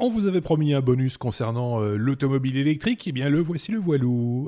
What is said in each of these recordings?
On vous avait promis un bonus concernant euh, l'automobile électrique, et eh bien le voici le voilou.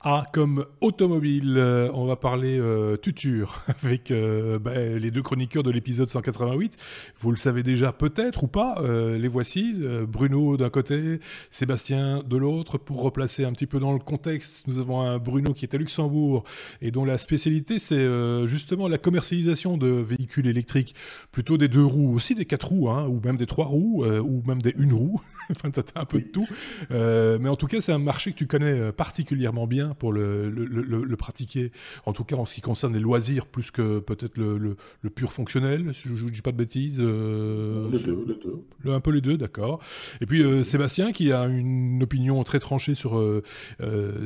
Ah, comme automobile, euh, on va parler euh, tuture avec euh, bah, les deux chroniqueurs de l'épisode 188. Vous le savez déjà peut-être ou pas, les voici. Bruno d'un côté, Sébastien de l'autre. Pour replacer un petit peu dans le contexte, nous avons un Bruno qui est à Luxembourg et dont la spécialité c'est justement la commercialisation de véhicules électriques, plutôt des deux roues, aussi des quatre roues, hein, ou même des trois roues, ou même des une roue. enfin, t'as un peu de tout. mais en tout cas, c'est un marché que tu connais particulièrement bien pour le, le, pratiquer, en tout cas en ce qui concerne les loisirs, plus que peut-être le, pur fonctionnel, si je ne dis pas de bêtises. Euh, les deux, les deux. un peu les deux, d'accord. Et puis euh, Sébastien qui a une opinion très tranchée sur, euh,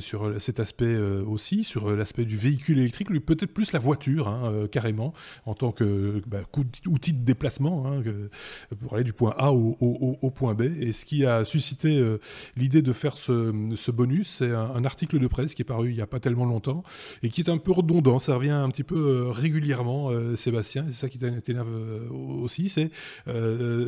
sur cet aspect aussi, sur l'aspect du véhicule électrique, lui peut-être plus la voiture, hein, carrément, en tant que bah, outil de déplacement, hein, pour aller du point A au, au, point B. Et ce qui a suscité l'idée de faire ce, ce bonus, c'est un article de presse qui est paru il n'y a pas tellement longtemps et qui est un peu redondant. Ça revient un petit peu euh, régulièrement, euh, Sébastien. C'est ça qui t'énerve euh, aussi, c'est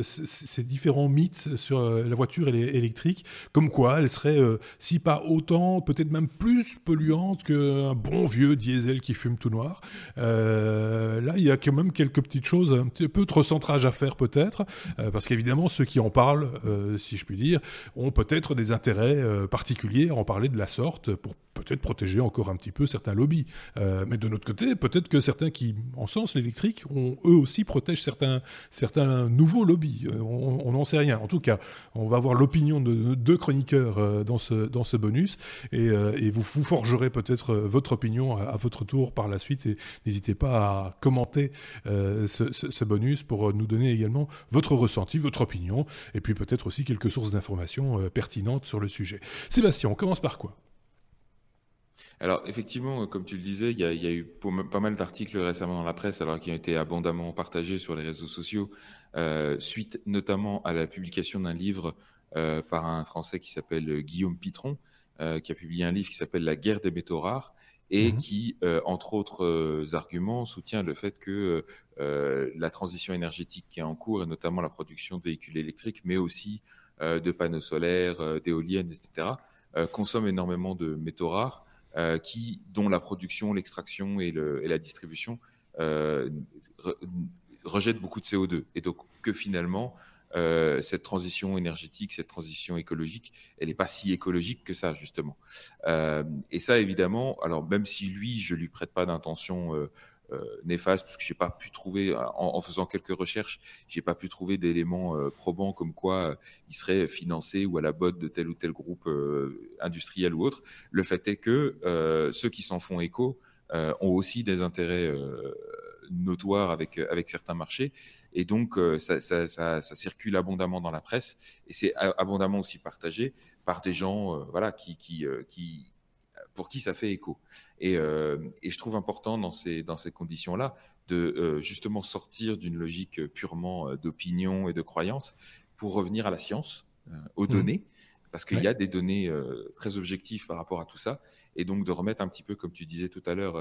ces différents mythes sur la voiture électrique, comme quoi elle serait, si pas autant, peut-être même plus polluante qu'un bon vieux diesel qui fume tout noir. là, il y a quand même quelques petites choses, un petit peu de recentrage à faire peut-être, parce qu'évidemment, ceux qui en parlent, si je puis dire, ont peut-être des intérêts particuliers à en parler de la sorte pour peut-être protéger encore un petit peu certains lobbies. Euh, mais de notre côté, peut-être que certains qui encensent l'électrique, ont, eux aussi protègent certains, certains nouveaux lobbies. Euh, on n'en sait rien. En tout cas, on va avoir l'opinion de deux chroniqueurs euh, dans, ce, dans ce bonus et, vous, vous forgerez peut-être votre opinion à, votre tour par la suite et n'hésitez pas à commenter ce, ce, bonus pour nous donner également votre ressenti, votre opinion et puis peut-être aussi quelques sources d'informations pertinentes sur le sujet. Sébastien, on commence par quoi? Alors effectivement, comme tu le disais, il y a, eu pas mal d'articles récemment dans la presse, alors qui ont été abondamment partagés sur les réseaux sociaux, euh, suite notamment à la publication d'un livre euh, par un Français qui s'appelle Guillaume Pitron, euh, qui a publié un livre qui s'appelle La guerre des métaux rares et mmh qui, entre autres arguments, soutient le fait que la transition énergétique qui est en cours, et notamment la production de véhicules électriques, mais aussi de panneaux solaires, d'éoliennes, etc., consomme énormément de métaux rares euh, qui, dont la production, l'extraction et, la distribution euh, rejettent beaucoup de CO2. Et donc que finalement, euh, cette transition énergétique, cette transition écologique, elle n'est pas si écologique que ça, justement. Euh, et ça, évidemment, alors même si lui, je lui prête pas d'intention euh, euh, néfaste parce que j'ai pas pu trouver en, faisant quelques recherches j'ai pas pu trouver d'éléments euh, probants comme quoi euh, il serait financé ou à la botte de tel ou tel groupe industriel ou autre. Le fait est que ceux qui s'en font écho ont aussi des intérêts notoires avec avec certains marchés. Et donc ça, ça, ça, ça, circule abondamment dans la presse. Et c'est abondamment aussi partagé par des gens voilà qui qui qui pour qui ça fait écho. Et, euh, et je trouve important dans ces, dans ces conditions-là de euh, justement sortir d'une logique purement euh, d'opinion et de croyance pour revenir à la science, aux mmh. données, parce qu'il y a des données très objectives par rapport à tout ça, et donc de remettre un petit peu, comme tu disais tout à l'heure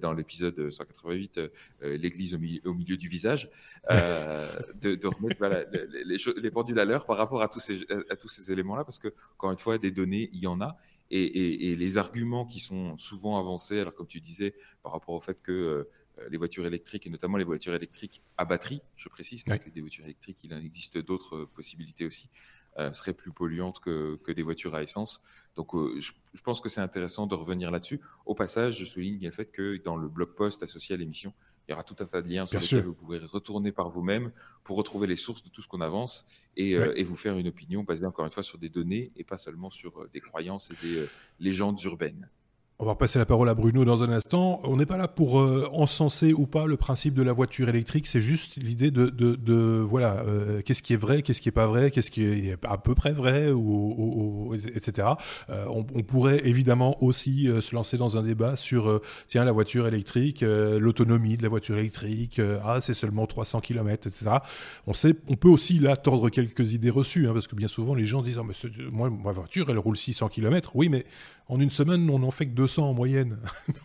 dans l'épisode 188, l'église au, au, milieu du visage, de, de, remettre voilà, les, les, les, pendules à l'heure par rapport à tous ces, à tous ces éléments-là, parce que, encore une fois, des données, il y en a, et, et, et, les arguments qui sont souvent avancés, alors comme tu disais, par rapport au fait que euh, les voitures électriques, et notamment les voitures électriques à batterie, je précise, parce que des voitures électriques, il en existe d'autres euh, possibilités aussi, euh, seraient plus polluantes que, que, des voitures à essence. Donc euh, je, je, pense que c'est intéressant de revenir là-dessus. Au passage, je souligne le fait que dans le blog post associé à l'émission, il y aura tout un tas de liens sur lesquels vous pourrez retourner par vous-même pour retrouver les sources de tout ce qu'on avance et, euh, et, vous faire une opinion basée encore une fois sur des données et pas seulement sur euh, des croyances et des euh, légendes urbaines. On va repasser la parole à Bruno dans un instant. On n'est pas là pour euh, encenser ou pas le principe de la voiture électrique, c'est juste l'idée de, de, de, voilà, euh, qu'est-ce qui est vrai, qu'est-ce qui est pas vrai, qu'est-ce qui est à peu près vrai, ou, ou, etc. Euh, on, on, pourrait évidemment aussi euh, se lancer dans un débat sur, euh, tiens, la voiture électrique, l'autonomie de la voiture électrique, ah, c'est seulement 300 km, etc. On sait, on peut aussi là tordre quelques idées reçues, hein, parce que bien souvent les gens disent, oh, mais moi, ma voiture, elle roule 600 km. Oui, mais en une semaine, on n'en fait que 200 en moyenne.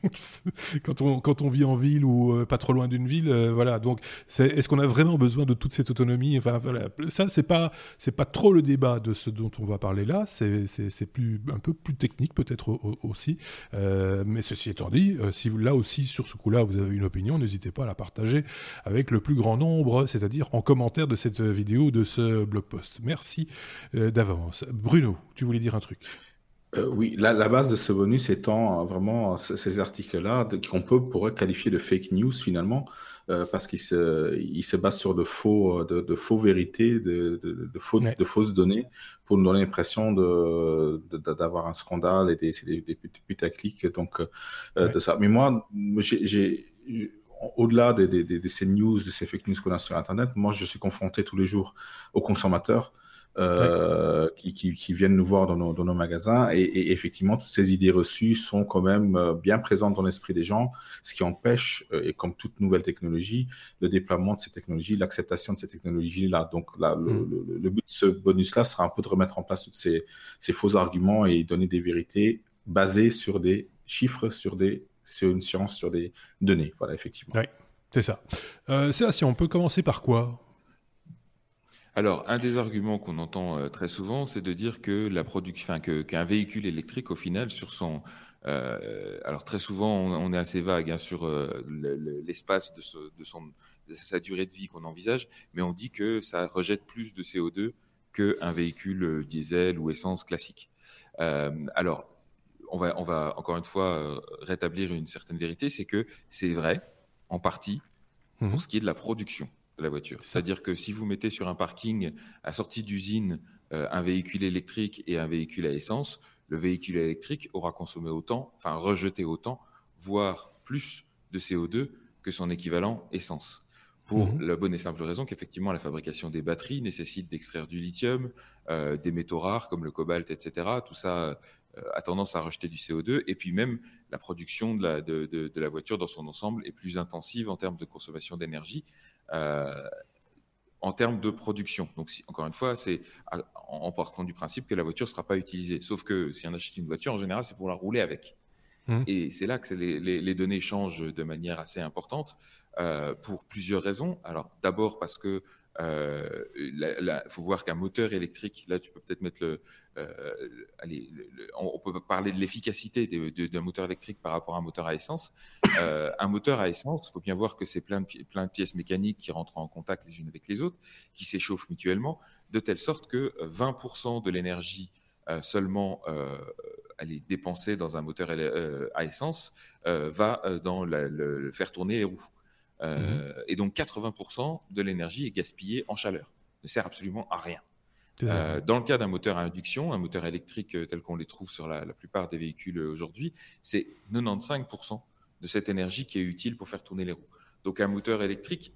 quand, on, quand on vit en ville ou euh, pas trop loin d'une ville, euh, voilà. Donc, est-ce qu'on a vraiment besoin de toute cette autonomie? Enfin, voilà. Ça, c'est pas, pas trop le débat de ce dont on va parler là. C'est, un peu plus technique peut-être aussi. mais ceci étant dit, si là aussi, sur ce coup-là, vous avez une opinion, n'hésitez pas à la partager avec le plus grand nombre, c'est-à-dire en commentaire de cette vidéo, de ce blog post. Merci d'avance. Bruno, tu voulais dire un truc? Euh, oui, la, la, base de ce bonus étant euh, vraiment ces articles-là qu'on peut pourrait qualifier de fake news finalement, euh, parce qu'ils se, il se basent sur de faux, de, de faux vérités, de, de, de, faux, de fausses données, pour nous donner l'impression de, d'avoir un scandale et des, des, des putaclics donc de ça. Mais moi, j'ai, au-delà de, de, ces news, de ces fake news qu'on a sur Internet, moi, je suis confronté tous les jours aux consommateurs euh, qui, qui, viennent nous voir dans nos, dans nos magasins. Et, effectivement, toutes ces idées reçues sont quand même euh, bien présentes dans l'esprit des gens, ce qui empêche, euh, et comme toute nouvelle technologie, le déploiement de ces technologies, l'acceptation de ces technologies-là. Donc là, le, mm. le, but de ce bonus-là sera un peu de remettre en place tous ces, ces faux arguments et donner des vérités basées sur des chiffres, sur, des, sur une science, sur des données. Voilà, effectivement. Oui, c'est ça. Euh, si on peut commencer par quoi? Alors, un des arguments qu'on entend euh, très souvent, c'est de dire que la production, qu'un véhicule électrique, au final, sur son, euh, alors très souvent, on, est assez vague hein, sur euh, l'espace de, de, son, de sa durée de vie qu'on envisage, mais on dit que ça rejette plus de CO2 qu'un véhicule diesel ou essence classique. alors, on va, on va encore une fois rétablir une certaine vérité, c'est que c'est vrai en partie pour mmh ce qui est de la production de la voiture. C'est-à-dire que si vous mettez sur un parking à sortie d'usine euh, un véhicule électrique et un véhicule à essence, le véhicule électrique aura consommé autant, enfin rejeté autant, voire plus de CO2 que son équivalent essence. Pour mhm. la bonne et simple raison qu'effectivement la fabrication des batteries nécessite d'extraire du lithium, euh, des métaux rares comme le cobalt, etc. Tout ça a tendance à rejeter du CO2. Et puis même la production de la, de, de, de la voiture dans son ensemble est plus intensive en termes de consommation d'énergie. Euh, en termes de production. Donc, encore une fois, c'est en, partant du principe que la voiture ne sera pas utilisée. Sauf que si on achète une voiture, en général, c'est pour la rouler avec. Mmh. Et c'est là que les, les, données changent de manière assez importante euh, pour plusieurs raisons. Alors, d'abord parce que euh, il faut voir qu'un moteur électrique, là tu peux peut-être mettre le, euh, allez, on, peut parler de l'efficacité d'un moteur électrique par rapport à un moteur à essence. Euh, un moteur à essence, il faut bien voir que c'est plein de, pièces mécaniques qui rentrent en contact les unes avec les autres, qui s'échauffent mutuellement, de telle sorte que 20% de l'énergie seulement dépensée dans un moteur à essence va dans le, faire tourner les roues. Euh, et donc 80% de l'énergie est gaspillée en chaleur, ne sert absolument à rien. Euh, dans le cas d'un moteur à induction, un moteur électrique euh, tel qu'on les trouve sur la, plupart des véhicules aujourd'hui, c'est 95% de cette énergie qui est utile pour faire tourner les roues. Donc un moteur électrique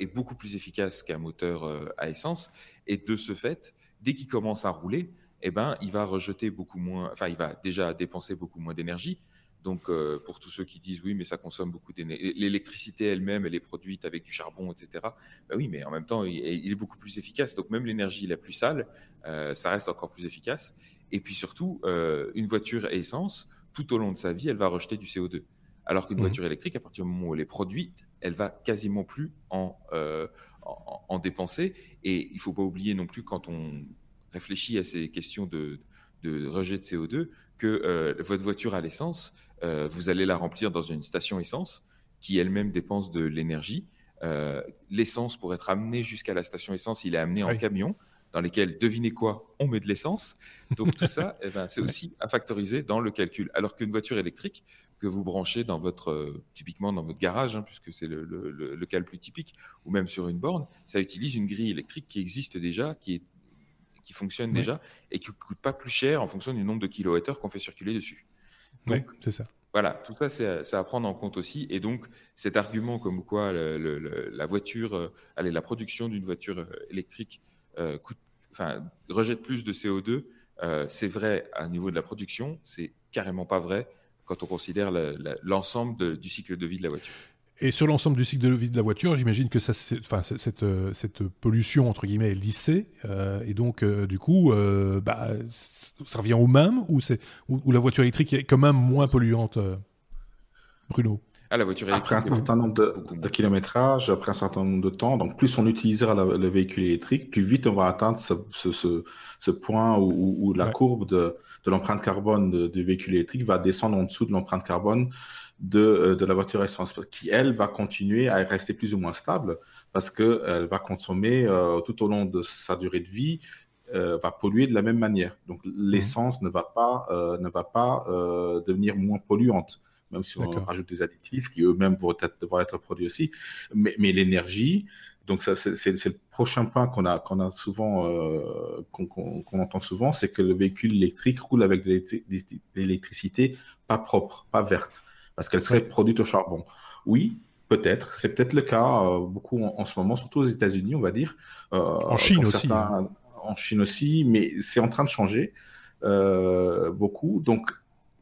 est beaucoup plus efficace qu'un moteur à essence, et de ce fait, dès qu'il commence à rouler, eh ben, il va rejeter beaucoup moins, enfin, il va déjà dépenser beaucoup moins d'énergie, donc, euh, pour tous ceux qui disent oui, mais ça consomme beaucoup d'énergie, l'électricité elle-même, elle est produite avec du charbon, etc. Bah oui, mais en même temps, il, est beaucoup plus efficace. Donc, même l'énergie la plus sale, euh, ça reste encore plus efficace. Et puis surtout, euh, une voiture à essence, tout au long de sa vie, elle va rejeter du CO2. Alors qu'une mmh. voiture électrique, à partir du moment où elle est produite, elle va quasiment plus en, en, en dépenser. Et il ne faut pas oublier non plus, quand on réfléchit à ces questions de, de rejet de CO2, que votre voiture à l'essence, euh, vous allez la remplir dans une station essence qui elle-même dépense de l'énergie. Euh, l'essence, pour être amenée jusqu'à la station essence, il est amené en camion dans lesquels, devinez quoi, on met de l'essence. Donc tout ça, eh ben, c'est aussi à factoriser dans le calcul. Alors qu'une voiture électrique que vous branchez dans votre, euh, typiquement dans votre garage, hein, puisque c'est le, le, cas le plus typique, ou même sur une borne, ça utilise une grille électrique qui existe déjà, qui, est, qui fonctionne déjà, et qui ne coûte pas plus cher en fonction du nombre de kilowattheures qu'on fait circuler dessus. Donc, c'est ça. Voilà, tout ça, c'est à prendre en compte aussi. Et donc, cet argument comme quoi la voiture, euh, allez, la production d'une voiture euh, électrique euh, coûte, enfin, rejette plus de CO2, c'est vrai à niveau de la production, c'est carrément pas vrai quand on considère l'ensemble du cycle de vie de la voiture. Et sur l'ensemble du cycle de vie de la voiture, j'imagine que ça, enfin, cette, cette, pollution entre guillemets est lissée, et donc du coup, bah, ça revient au même ou c'est ou, la voiture électrique est quand même moins polluante, Bruno? Ah, la voiture électrique. Après un certain nombre de, de, kilométrage, après un certain nombre de temps, donc plus on utilisera le véhicule électrique, plus vite on va atteindre ce, ce, ce, point où, où la courbe de, de l'empreinte carbone du véhicule électrique va descendre en dessous de l'empreinte carbone de, euh, de la voiture essence, qui elle va continuer à rester plus ou moins stable parce qu'elle va consommer euh, tout au long de sa durée de vie euh, va polluer de la même manière. Donc mmh. l'essence ne va pas, ne va pas devenir moins polluante même si on rajoute des additifs qui eux-mêmes vont être, devoir être produits aussi. Mais, mais l'énergie, donc ça, c'est le prochain point qu'on a, qu'on a souvent, euh, qu'on entend souvent, c'est que le véhicule électrique roule avec de l'électricité pas propre, pas verte, parce qu'elle serait produite au charbon. Oui, peut-être, c'est peut-être le cas euh, beaucoup en, ce moment, surtout aux États-Unis, on va dire. Euh, en Chine aussi. Hein. En Chine aussi, mais c'est en train de changer beaucoup. Donc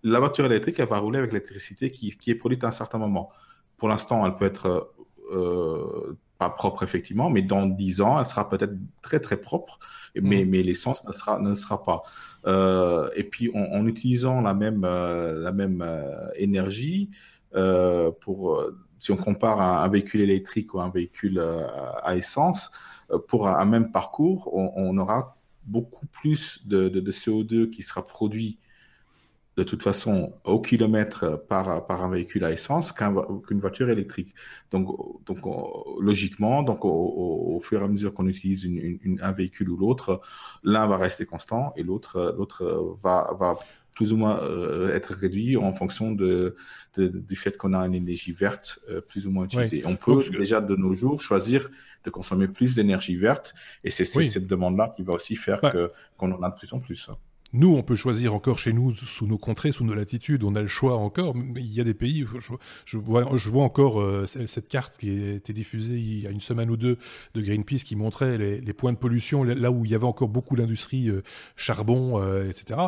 la voiture électrique, elle va rouler avec l'électricité qui, est produite à un certain moment. Pour l'instant, elle peut être euh, pas propre, effectivement, mais dans 10 ans, elle sera peut-être très, très propre, mais, mhm. mais l'essence ne sera, ne sera pas. Euh, et puis, en, utilisant la même, euh, la même énergie, pour, si on compare un, véhicule électrique ou un véhicule à essence, pour un, même parcours, on, aura beaucoup plus de, de, CO2 qui sera produit de toute façon au kilomètre par, par un véhicule à essence qu'une voiture électrique. Donc, donc logiquement, donc au, fur et à mesure qu'on utilise une, un véhicule ou l'autre, l'un va rester constant et l'autre l'autre va, va plus ou moins euh, être réduit en fonction de, du fait qu'on a une énergie verte euh, plus ou moins utilisée. On peut déjà de nos jours choisir de consommer plus d'énergie verte et c'est cette demande-là qui va aussi faire que qu'on en a de plus en plus. Nous, on peut choisir encore chez nous, sous nos contrées, sous nos latitudes, on a le choix encore. Mais il y a des pays, je, vois, je vois encore euh, cette carte qui a été diffusée il y a une semaine ou deux de Greenpeace qui montrait les, points de pollution, là où il y avait encore beaucoup d'industrie, euh, charbon, euh, etc.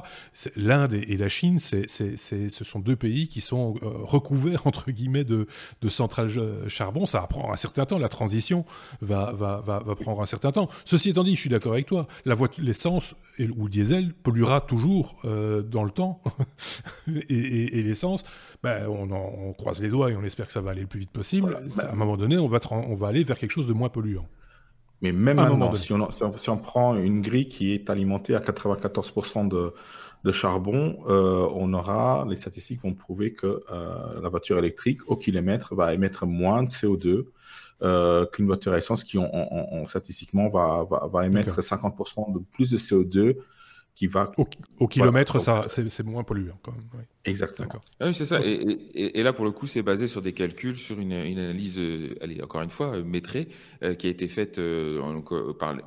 L'Inde et, la Chine, ce sont deux pays qui sont recouverts, entre guillemets, de, centrales charbon. Ça va prendre un certain temps, la transition va, va, va, va prendre un certain temps. Ceci étant dit, je suis d'accord avec toi, la l'essence ou le diesel polluera toujours euh, dans le temps. et, l'essence, ben, on, croise les doigts et on espère que ça va aller le plus vite possible. à un moment donné, on va, on va aller vers quelque chose de moins polluant. Mais même maintenant, si on, si on, prend une grille qui est alimentée à 94% de, de charbon, euh, on aura, les statistiques vont prouver que euh, la voiture électrique au kilomètre va émettre moins de CO2 qu'une voiture à essence qui, statistiquement, va, va, va émettre 50% de plus de CO2 qui va au, kilomètre, ça c'est moins polluant quand même. Exactement. Ah oui, c'est ça. Et, là, pour le coup, c'est basé sur des calculs, sur une, analyse, euh, allez, encore une fois, euh, métrée, euh, qui a été faite. on,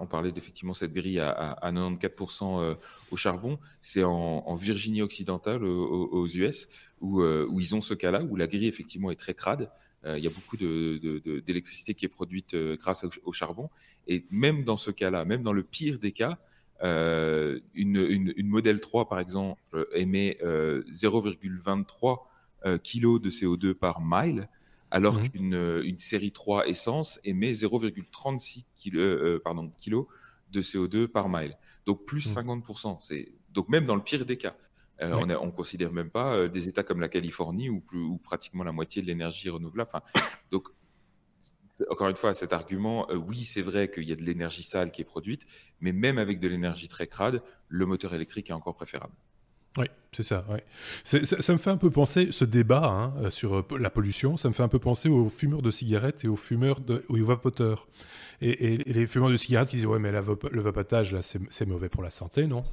parlait, d'effectivement cette grille à, 94% au charbon. C'est en, Virginie occidentale, aux, US, où, où, ils ont ce cas-là, où la grille effectivement est très crade. Il y a beaucoup d'électricité qui est produite grâce au charbon. Et même dans ce cas-là, même dans le pire des cas, euh, une, une, modèle 3, par exemple, émet 0,23 euh, kg de CO2 par mile, alors mhm. qu'une une série 3 essence émet 0,36 kg, euh, pardon, de CO2 par mile. Donc plus 50%. Mhm. Donc même dans le pire des cas. On ne considère même pas des États comme la Californie où, où pratiquement la moitié de l'énergie renouvelable. Enfin, donc encore une fois, cet argument, euh, oui, c'est vrai qu'il y a de l'énergie sale qui est produite, mais même avec de l'énergie très crade, le moteur électrique est encore préférable. Oui, c'est ça, ça, me fait un peu penser, ce débat hein, euh, sur euh, la pollution, ça me fait un peu penser aux fumeurs de cigarettes et aux fumeurs de, aux vapoteurs. Et, les fumeurs de cigarettes qui disent Ouais, mais le vapotage, là, c'est mauvais pour la santé, non?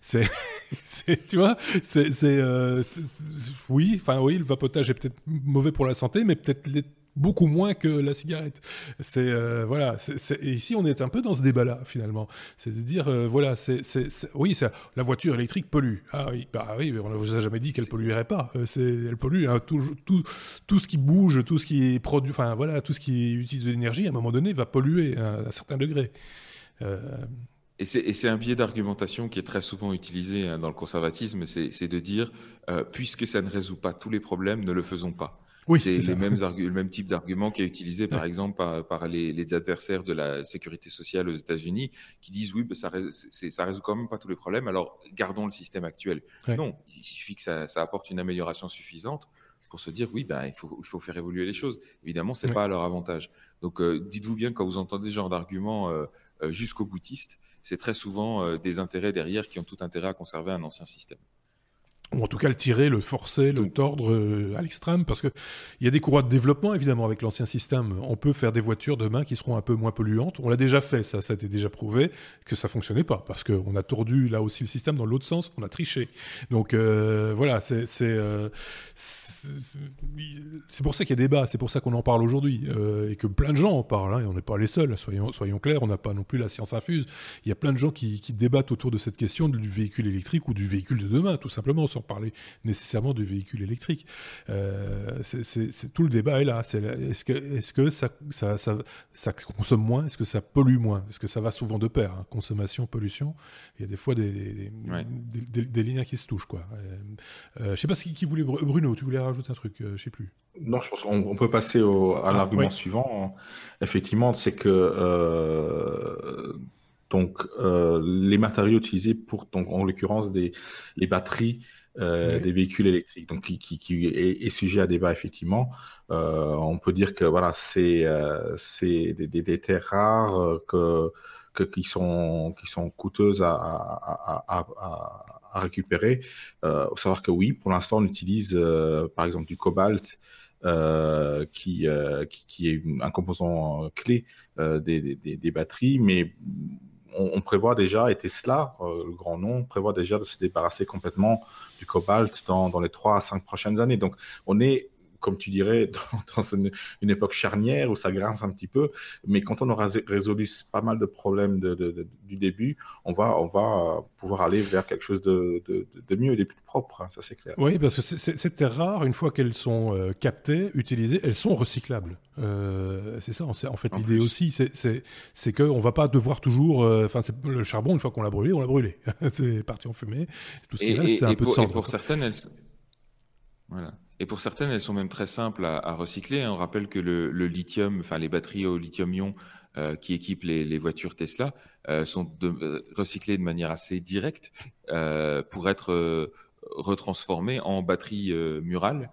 C'est, tu vois, c'est, oui, enfin oui, le vapotage est peut-être mauvais pour la santé, mais peut-être beaucoup moins que la cigarette. C'est euh, voilà. et ici, on est un peu dans ce débat-là finalement. C'est de dire euh, voilà, c'est oui, la voiture électrique pollue. Ah oui, bah oui, on ne vous a jamais dit qu'elle polluerait pas. Euh, c'est elle pollue. Hein, tout, tout, tout, ce qui bouge, tout ce qui produit, enfin voilà, tout ce qui utilise de l'énergie, à un moment donné, va polluer à un certain degré. Et c'est un biais d'argumentation qui est très souvent utilisé hein, dans le conservatisme, c'est de dire, puisque ça ne résout pas tous les problèmes, ne le faisons pas. C'est les mêmes le même type d'argument qui est utilisé, par exemple, par, les, adversaires de la sécurité sociale aux États-Unis, qui disent oui, ça, ça résout quand même pas tous les problèmes, alors gardons le système actuel. Non, il suffit que ça, apporte une amélioration suffisante pour se dire oui, ben, il, faut, il faut faire évoluer les choses. Évidemment, c'est n'est pas à leur avantage. Donc, euh, dites-vous bien quand vous entendez ce genre d'argument euh, euh, jusqu'au boutiste, c'est très souvent des intérêts derrière qui ont tout intérêt à conserver un ancien système ou en tout cas le tirer, le forcer, le tordre euh, à l'extrême, parce qu'il y a des courroies de développement, évidemment, avec l'ancien système. On peut faire des voitures demain qui seront un peu moins polluantes. On l'a déjà fait, ça, ça a été déjà prouvé, que ça fonctionnait pas, parce qu'on a tordu là aussi le système dans l'autre sens, on a triché. Donc euh, voilà, c'est euh, c'est pour ça qu'il y a débat, c'est pour ça qu'on en parle aujourd'hui, et que plein de gens en parlent, hein, et on n'est pas les seuls, soyons, soyons clairs, on n'a pas non plus la science infuse. Il y a plein de gens qui, qui débattent autour de cette question du véhicule électrique ou du véhicule de demain, tout simplement, parler nécessairement du véhicule électrique. Euh, c'est tout le débat est là. Est-ce que, est que ça, ça, ça, consomme moins? Est-ce que ça pollue moins? Est-ce que ça va souvent de pair hein, Consommation, pollution. Il y a des fois des, des, liens qui se touchent. Quoi. Euh, euh, je sais pas qui, qui voulait. Bruno, tu voulais rajouter un truc Je sais plus. Non, je pense qu'on peut passer au, à ah, l'argument suivant. Effectivement, c'est que donc les matériaux utilisés pour donc en l'occurrence des les batteries euh, des véhicules électriques, donc qui, qui, est, sujet à débat effectivement. Euh, on peut dire que voilà, c'est euh, c'est des, des, des, terres rares que, que, qui sont qui sont coûteuses à, à, à, à récupérer. Euh, faut savoir que oui, pour l'instant, on utilise par exemple du cobalt. Euh, qui, qui, qui, est un composant clé des, des, des, batteries, mais on, prévoit déjà, et Tesla, euh, le grand nom, prévoit déjà de se débarrasser complètement du cobalt dans, dans les 3 à 5 prochaines années. Donc, on est comme tu dirais, dans, une, époque charnière où ça grince un petit peu. Mais quand on aura résolu pas mal de problèmes du début, on va, on va pouvoir aller vers quelque chose de, mieux et de plus propre. Hein, ça, c'est clair. Oui, parce que c'est terres rares, une fois qu'elles sont euh, captées, utilisées, elles sont recyclables. Euh, c'est ça, en fait, l'idée aussi. C'est qu'on ne va pas devoir toujours. Euh, enfin, le charbon, une fois qu'on l'a brûlé, on l'a brûlé. c'est parti en fumée. Tout ce qui reste, c'est un peu de sang. Et pour certaines, elles. Voilà. Et pour certaines, elles sont même très simples à, recycler. On rappelle que le, lithium, enfin les batteries au lithium-ion euh, qui équipent les, voitures Tesla euh, sont euh, recyclées de manière assez directe pour être retransformées en batteries murales,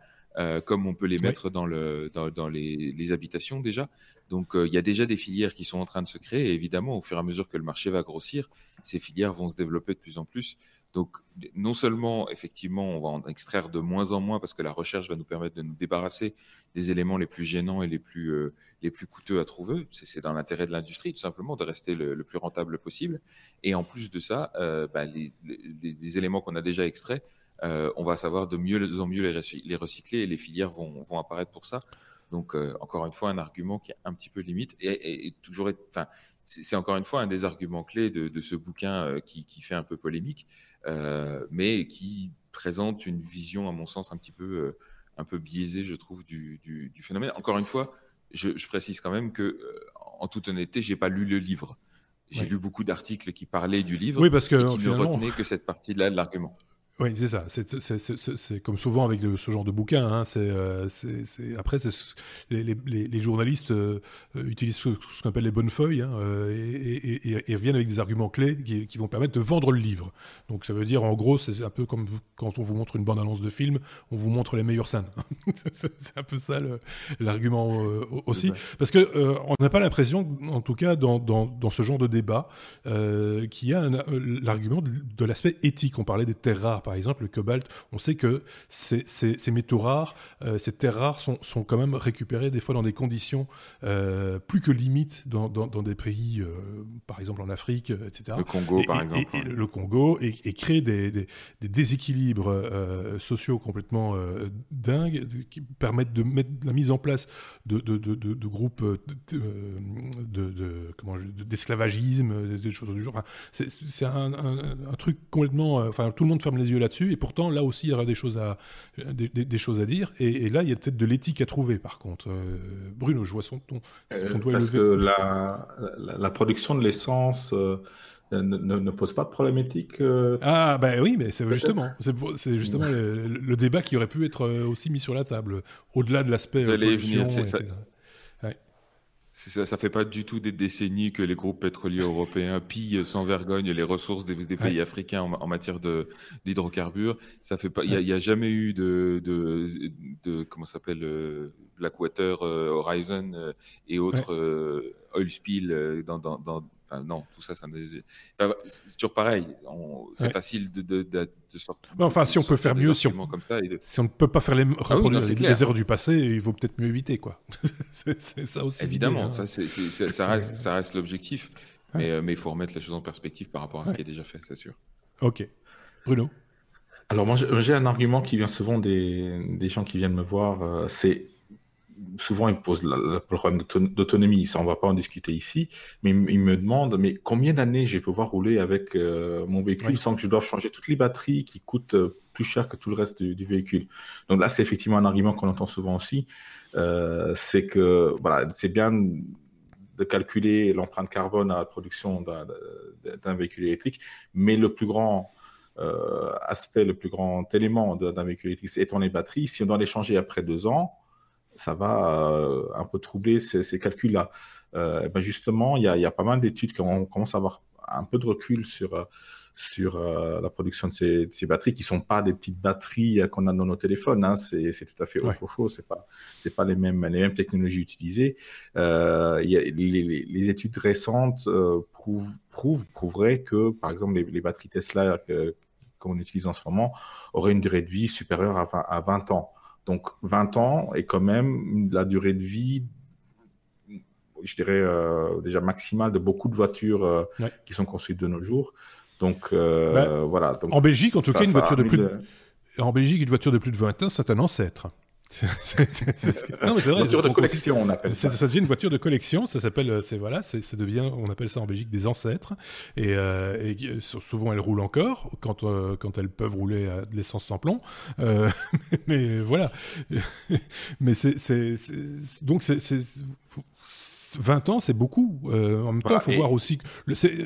comme on peut les mettre dans, le, dans, les, les, habitations déjà. Donc il y a déjà des filières qui sont en train de se créer. Et évidemment, au fur et à mesure que le marché va grossir, ces filières vont se développer de plus en plus. Donc, non seulement, effectivement, on va en extraire de moins en moins parce que la recherche va nous permettre de nous débarrasser des éléments les plus gênants et les plus, euh, les plus coûteux à trouver. C'est dans l'intérêt de l'industrie, tout simplement, de rester le, plus rentable possible. Et en plus de ça, euh, bah, les, éléments qu'on a déjà extraits, euh, on va savoir de mieux en mieux les, recycler et les filières vont, vont apparaître pour ça. Donc, encore une fois, un argument qui est un petit peu limite et, et, toujours, enfin, c'est encore une fois un des arguments clés de, ce bouquin qui, qui, fait un peu polémique. Euh, mais qui présente une vision, à mon sens, un petit peu, euh, un peu biaisée, je trouve, du, du, phénomène. Encore une fois, je, précise quand même que, euh, en toute honnêteté, j'ai pas lu le livre. J'ai lu beaucoup d'articles qui parlaient du livre oui, parce que, et qui ne retenaient que cette partie-là de l'argument. Oui, c'est ça. C'est comme souvent avec ce genre de bouquin. Hein, euh, après, les, les, les, journalistes euh, utilisent ce, qu'on appelle les bonnes feuilles hein, euh, et, et, et, reviennent avec des arguments clés qui, qui, vont permettre de vendre le livre. Donc ça veut dire, en gros, c'est un peu comme quand on vous montre une bande-annonce de film, on vous montre les meilleures scènes. c'est un peu ça l'argument aussi. Parce que on n'a pas l'impression, en tout cas dans, dans, dans, ce genre de débat, qu'il y a l'argument de, de l'aspect éthique. On parlait des terres rares par exemple, le cobalt, on sait que ces, métaux rares, euh, ces terres rares sont, quand même récupérées des fois dans des conditions euh, plus que limites dans, des pays, euh, par exemple en Afrique, etc. Le Congo, par exemple. Le Congo, et, créer des, déséquilibres sociaux complètement dingues qui permettent de mettre la mise en place de, de, groupes d'esclavagisme, des choses du genre. c'est un, un, truc complètement... Enfin, tout le monde ferme les yeux là-dessus. Et pourtant, là aussi, il y aura des choses à, des, choses à dire. Et, là, il y a peut-être de l'éthique à trouver, par contre. Euh, Bruno, je vois son ton, ton euh, Parce que la, la, production de l'essence euh, ne, pose pas de problème éthique Ah, ben oui, mais c'est justement, c'est justement le, débat qui aurait pu être aussi mis sur la table, au-delà de l'aspect pollution, etc. Ça, ça fait pas du tout des décennies que les groupes pétroliers européens pillent sans vergogne les ressources des, pays africains en, matière d'hydrocarbures. Ça fait pas, il y, a jamais eu de de, de comment s'appelle euh, Blackwater, euh, Horizon euh, et autres oil spill dans, dans, dans Enfin, non, tout ça, ça c'est toujours pareil. C'est facile de, de, de, sortir. Enfin, si on peut faire mieux, si on, comme ça, si on ne peut pas faire les, ah les, erreurs du passé, il vaut peut-être mieux éviter, quoi. c'est ça aussi. Évidemment, hein. ça, ça, reste, ça reste l'objectif. Mais, euh, mais il faut remettre les choses en perspective par rapport à ce qui est déjà fait, c'est sûr. Ok. Bruno? Alors, moi, j'ai un argument qui vient souvent des, des gens qui viennent me voir. Euh, c'est souvent, ils posent le problème d'autonomie. Ça, on ne va pas en discuter ici. Mais ils me demandent, mais combien d'années je vais pouvoir rouler avec euh, mon véhicule sans que je doive changer toutes les batteries qui coûtent euh, plus cher que tout le reste du, véhicule? Donc là, c'est effectivement un argument qu'on entend souvent aussi. Euh, c'est que voilà, c'est bien de calculer l'empreinte carbone à la production d'un véhicule électrique, mais le plus grand aspect, le plus grand élément d'un véhicule électrique, c'est étant les batteries. Si on doit les changer après deux ans, ça va euh, un peu troubler ces, calculs-là. Euh, ben justement, il y, a, pas mal d'études qui ont, commencé à avoir un peu de recul sur, euh, sur la production de ces, batteries, qui ne sont pas des petites batteries qu'on a dans nos téléphones. Hein. c'est tout à fait autre chose. Ce pas, pas les, mêmes, les mêmes technologies utilisées. Y a, les, études récentes prouvent, prouvent, prouveraient que, par exemple, les, batteries Tesla qu'on utilise en ce moment auraient une durée de vie supérieure à à 20 ans. Donc 20 ans est quand même la durée de vie, je dirais euh, déjà maximale de beaucoup de voitures euh, qui sont construites de nos jours. Donc euh, ben, voilà. en Belgique, en tout cas, une voiture de plus en Belgique, une voiture de plus de 20 ans, c'est un ancêtre c'est Non, mais c'est vrai. Voiture de collection, on appelle ça. Ça devient une voiture de collection. Ça s'appelle, euh, c'est voilà, ça devient, on appelle ça en Belgique des ancêtres. Et, euh, souvent, elles roulent encore quand euh, quand elles peuvent rouler à de l'essence sans plomb. mais, voilà. mais c'est donc c'est 20 ans, c'est beaucoup. en même temps, il faut voir aussi.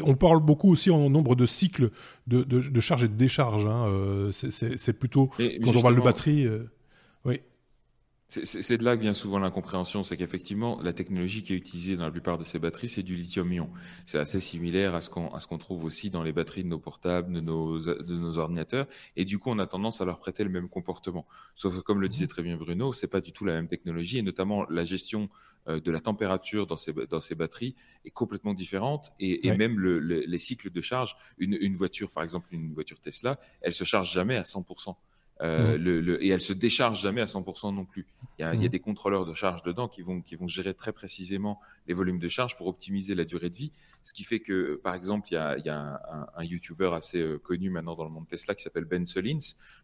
on parle beaucoup aussi en nombre de cycles de, de, charge et de décharge. Hein. c'est plutôt quand on parle de batterie. oui. C'est de là que vient souvent l'incompréhension, c'est qu'effectivement, la technologie qui est utilisée dans la plupart de ces batteries, c'est du lithium-ion. C'est assez similaire à ce qu'on trouve aussi dans les batteries de nos portables, de nos, de nos ordinateurs, et du coup, on a tendance à leur prêter le même comportement. Sauf que, comme le disait très bien Bruno, c'est pas du tout la même technologie, et notamment la gestion euh, de la température dans ces, dans ces batteries est complètement différente, et, et même le, les cycles de charge, une, une voiture, par exemple, une voiture Tesla, elle se charge jamais à 100%. Euh, mmh. le, et elle se décharge jamais à 100% non plus. Il y, a, il y, a, mmh. des contrôleurs de charge dedans qui vont, qui vont gérer très précisément les volumes de charge pour optimiser la durée de vie. Ce qui fait que, par exemple, il y a, il y a un, un, YouTuber assez euh, connu maintenant dans le monde Tesla qui s'appelle Ben Solins.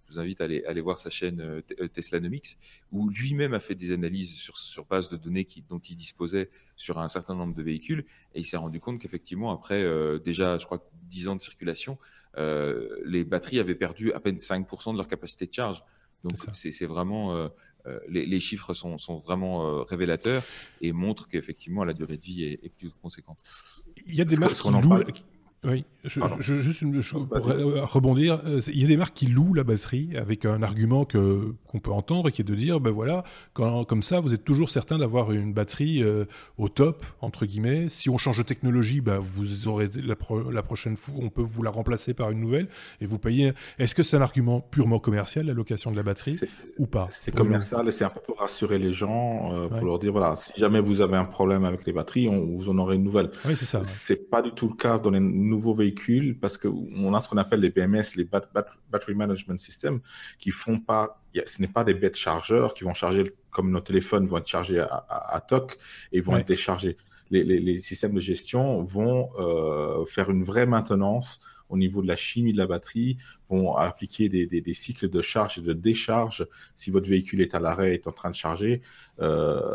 Je vous invite à aller, aller voir sa chaîne euh, Teslanomics, où lui-même a fait des analyses sur, sur base de données qui, dont il disposait sur un certain nombre de véhicules. Et il s'est rendu compte qu'effectivement, après déjà, je crois, 10 ans de circulation, euh, les batteries avaient perdu à peine 5% de leur capacité de charge. Donc c'est vraiment euh, euh, les, chiffres sont, vraiment révélateurs et montrent qu'effectivement la durée de vie est, est plus conséquente. Il y a des marques qui louent, oui, je, juste une chose pour rebondir. Euh, il y a des marques qui louent la batterie avec un argument que qu'on peut entendre, qui est de dire, ben voilà, quand, comme ça, vous êtes toujours certain d'avoir une batterie euh, au top entre guillemets. Si on change de technologie, ben vous aurez la, la, prochaine fois, on peut vous la remplacer par une nouvelle et vous payez. Est-ce que c'est un argument purement commercial, la location de la batterie, ou pas? C'est commercial et c'est un peu pour rassurer les gens, euh, pour leur dire voilà, si jamais vous avez un problème avec les batteries, on, vous en aurez une nouvelle. Oui, c'est ça. C'est pas du tout le cas dans les nouveaux véhicules parce qu'on a ce qu'on appelle les BMS, les Battery Management System, qui font pas, ce n'est pas des bêtes chargeurs qui vont charger comme nos téléphones vont être chargés à, à, TOC et vont être déchargés. Les, les, systèmes de gestion vont euh, faire une vraie maintenance au niveau de la chimie de la batterie, vont appliquer des, des, des cycles de charge et de décharge si votre véhicule est à l'arrêt, est en train de charger. Euh,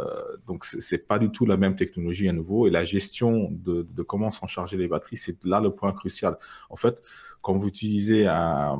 donc, c'est pas du tout la même technologie à nouveau. Et la gestion de, de comment s'en charger les batteries, c'est là le point crucial. En fait, quand vous utilisez un,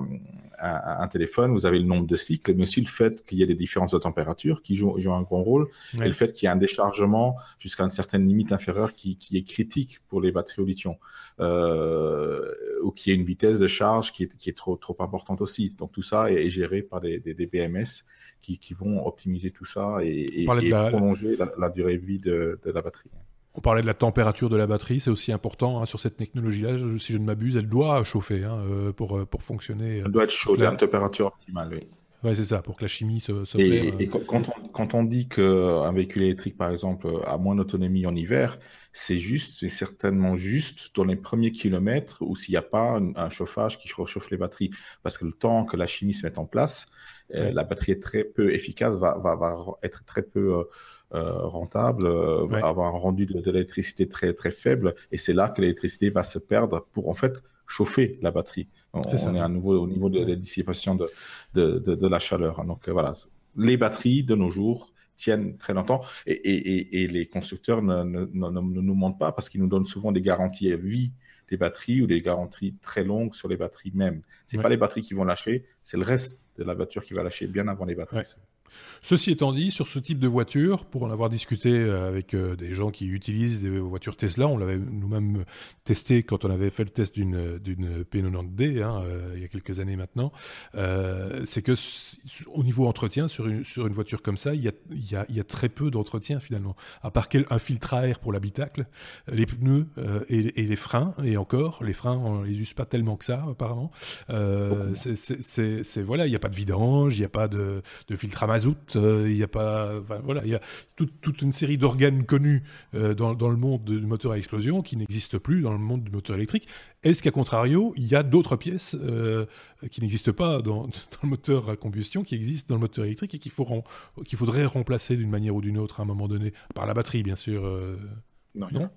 un, téléphone, vous avez le nombre de cycles, mais aussi le fait qu'il y ait des différences de température qui jouent, jouent un grand rôle, et le fait qu'il y ait un déchargement jusqu'à une certaine limite inférieure qui, qui est critique pour les batteries au lithium, euh, ou qu'il y ait une vitesse de charge qui est, qui est trop, trop importante aussi. Donc tout ça est, géré par des, des, des BMS qui, qui, vont optimiser tout ça et, et, et prolonger la, la, durée de vie de, de la batterie. On parlait de la température de la batterie, c'est aussi important hein, sur cette technologie-là. Si je ne m'abuse, elle doit chauffer hein, euh, pour, euh, pour fonctionner. Elle doit être chaude à une température optimale, oui. Oui, c'est ça, pour que la chimie se. se et, et quand, on, quand, on, dit qu'un véhicule électrique, par exemple, a moins d'autonomie en hiver, c'est juste, c'est certainement juste dans les premiers kilomètres ou s'il n'y a pas un, un, chauffage qui réchauffe les batteries. Parce que le temps que la chimie se mette en place, euh, la batterie est très peu efficace, va, va, va être très peu. Euh, euh, rentable, euh, ouais. avoir un rendu de, de l'électricité très très faible, et c'est là que l'électricité va se perdre pour en fait chauffer la batterie. On, est, on est à nouveau au niveau de la dissipation de, de, de, de la chaleur. Donc euh, voilà, les batteries de nos jours tiennent très longtemps et, et, et les constructeurs ne, ne, ne, ne, nous mentent pas parce qu'ils nous donnent souvent des garanties à vie des batteries ou des garanties très longues sur les batteries même. C'est ouais. pas les batteries qui vont lâcher, c'est le reste de la voiture qui va lâcher bien avant les batteries. Ouais. Ceci étant dit, sur ce type de voiture, pour en avoir discuté euh, avec euh, des gens qui utilisent des voitures Tesla, on l'avait nous-mêmes testé quand on avait fait le test d'une d'une P90D hein, euh, il y a quelques années maintenant. Euh, c'est que au niveau entretien sur une sur une voiture comme ça, il y a il y a, il y a très peu d'entretien finalement, à part un filtre à air pour l'habitacle, les pneus euh, et, et, les freins et encore les freins on les use pas tellement que ça apparemment. Euh, c'est voilà, il n'y a pas de vidange, il n'y a pas de, de filtre à mazout, il euh, n'y a pas, enfin, voilà, il y a toute, toute une série d'organes connus euh, dans, dans, le monde du moteur à explosion qui n'existent plus dans le monde du moteur électrique. Est-ce qu'à contrario, il y a d'autres pièces euh, qui n'existent pas dans, dans, le moteur à combustion, qui existent dans le moteur électrique et qu'il faudrait remplacer d'une manière ou d'une autre à un moment donné, par la batterie bien sûr. Non, non?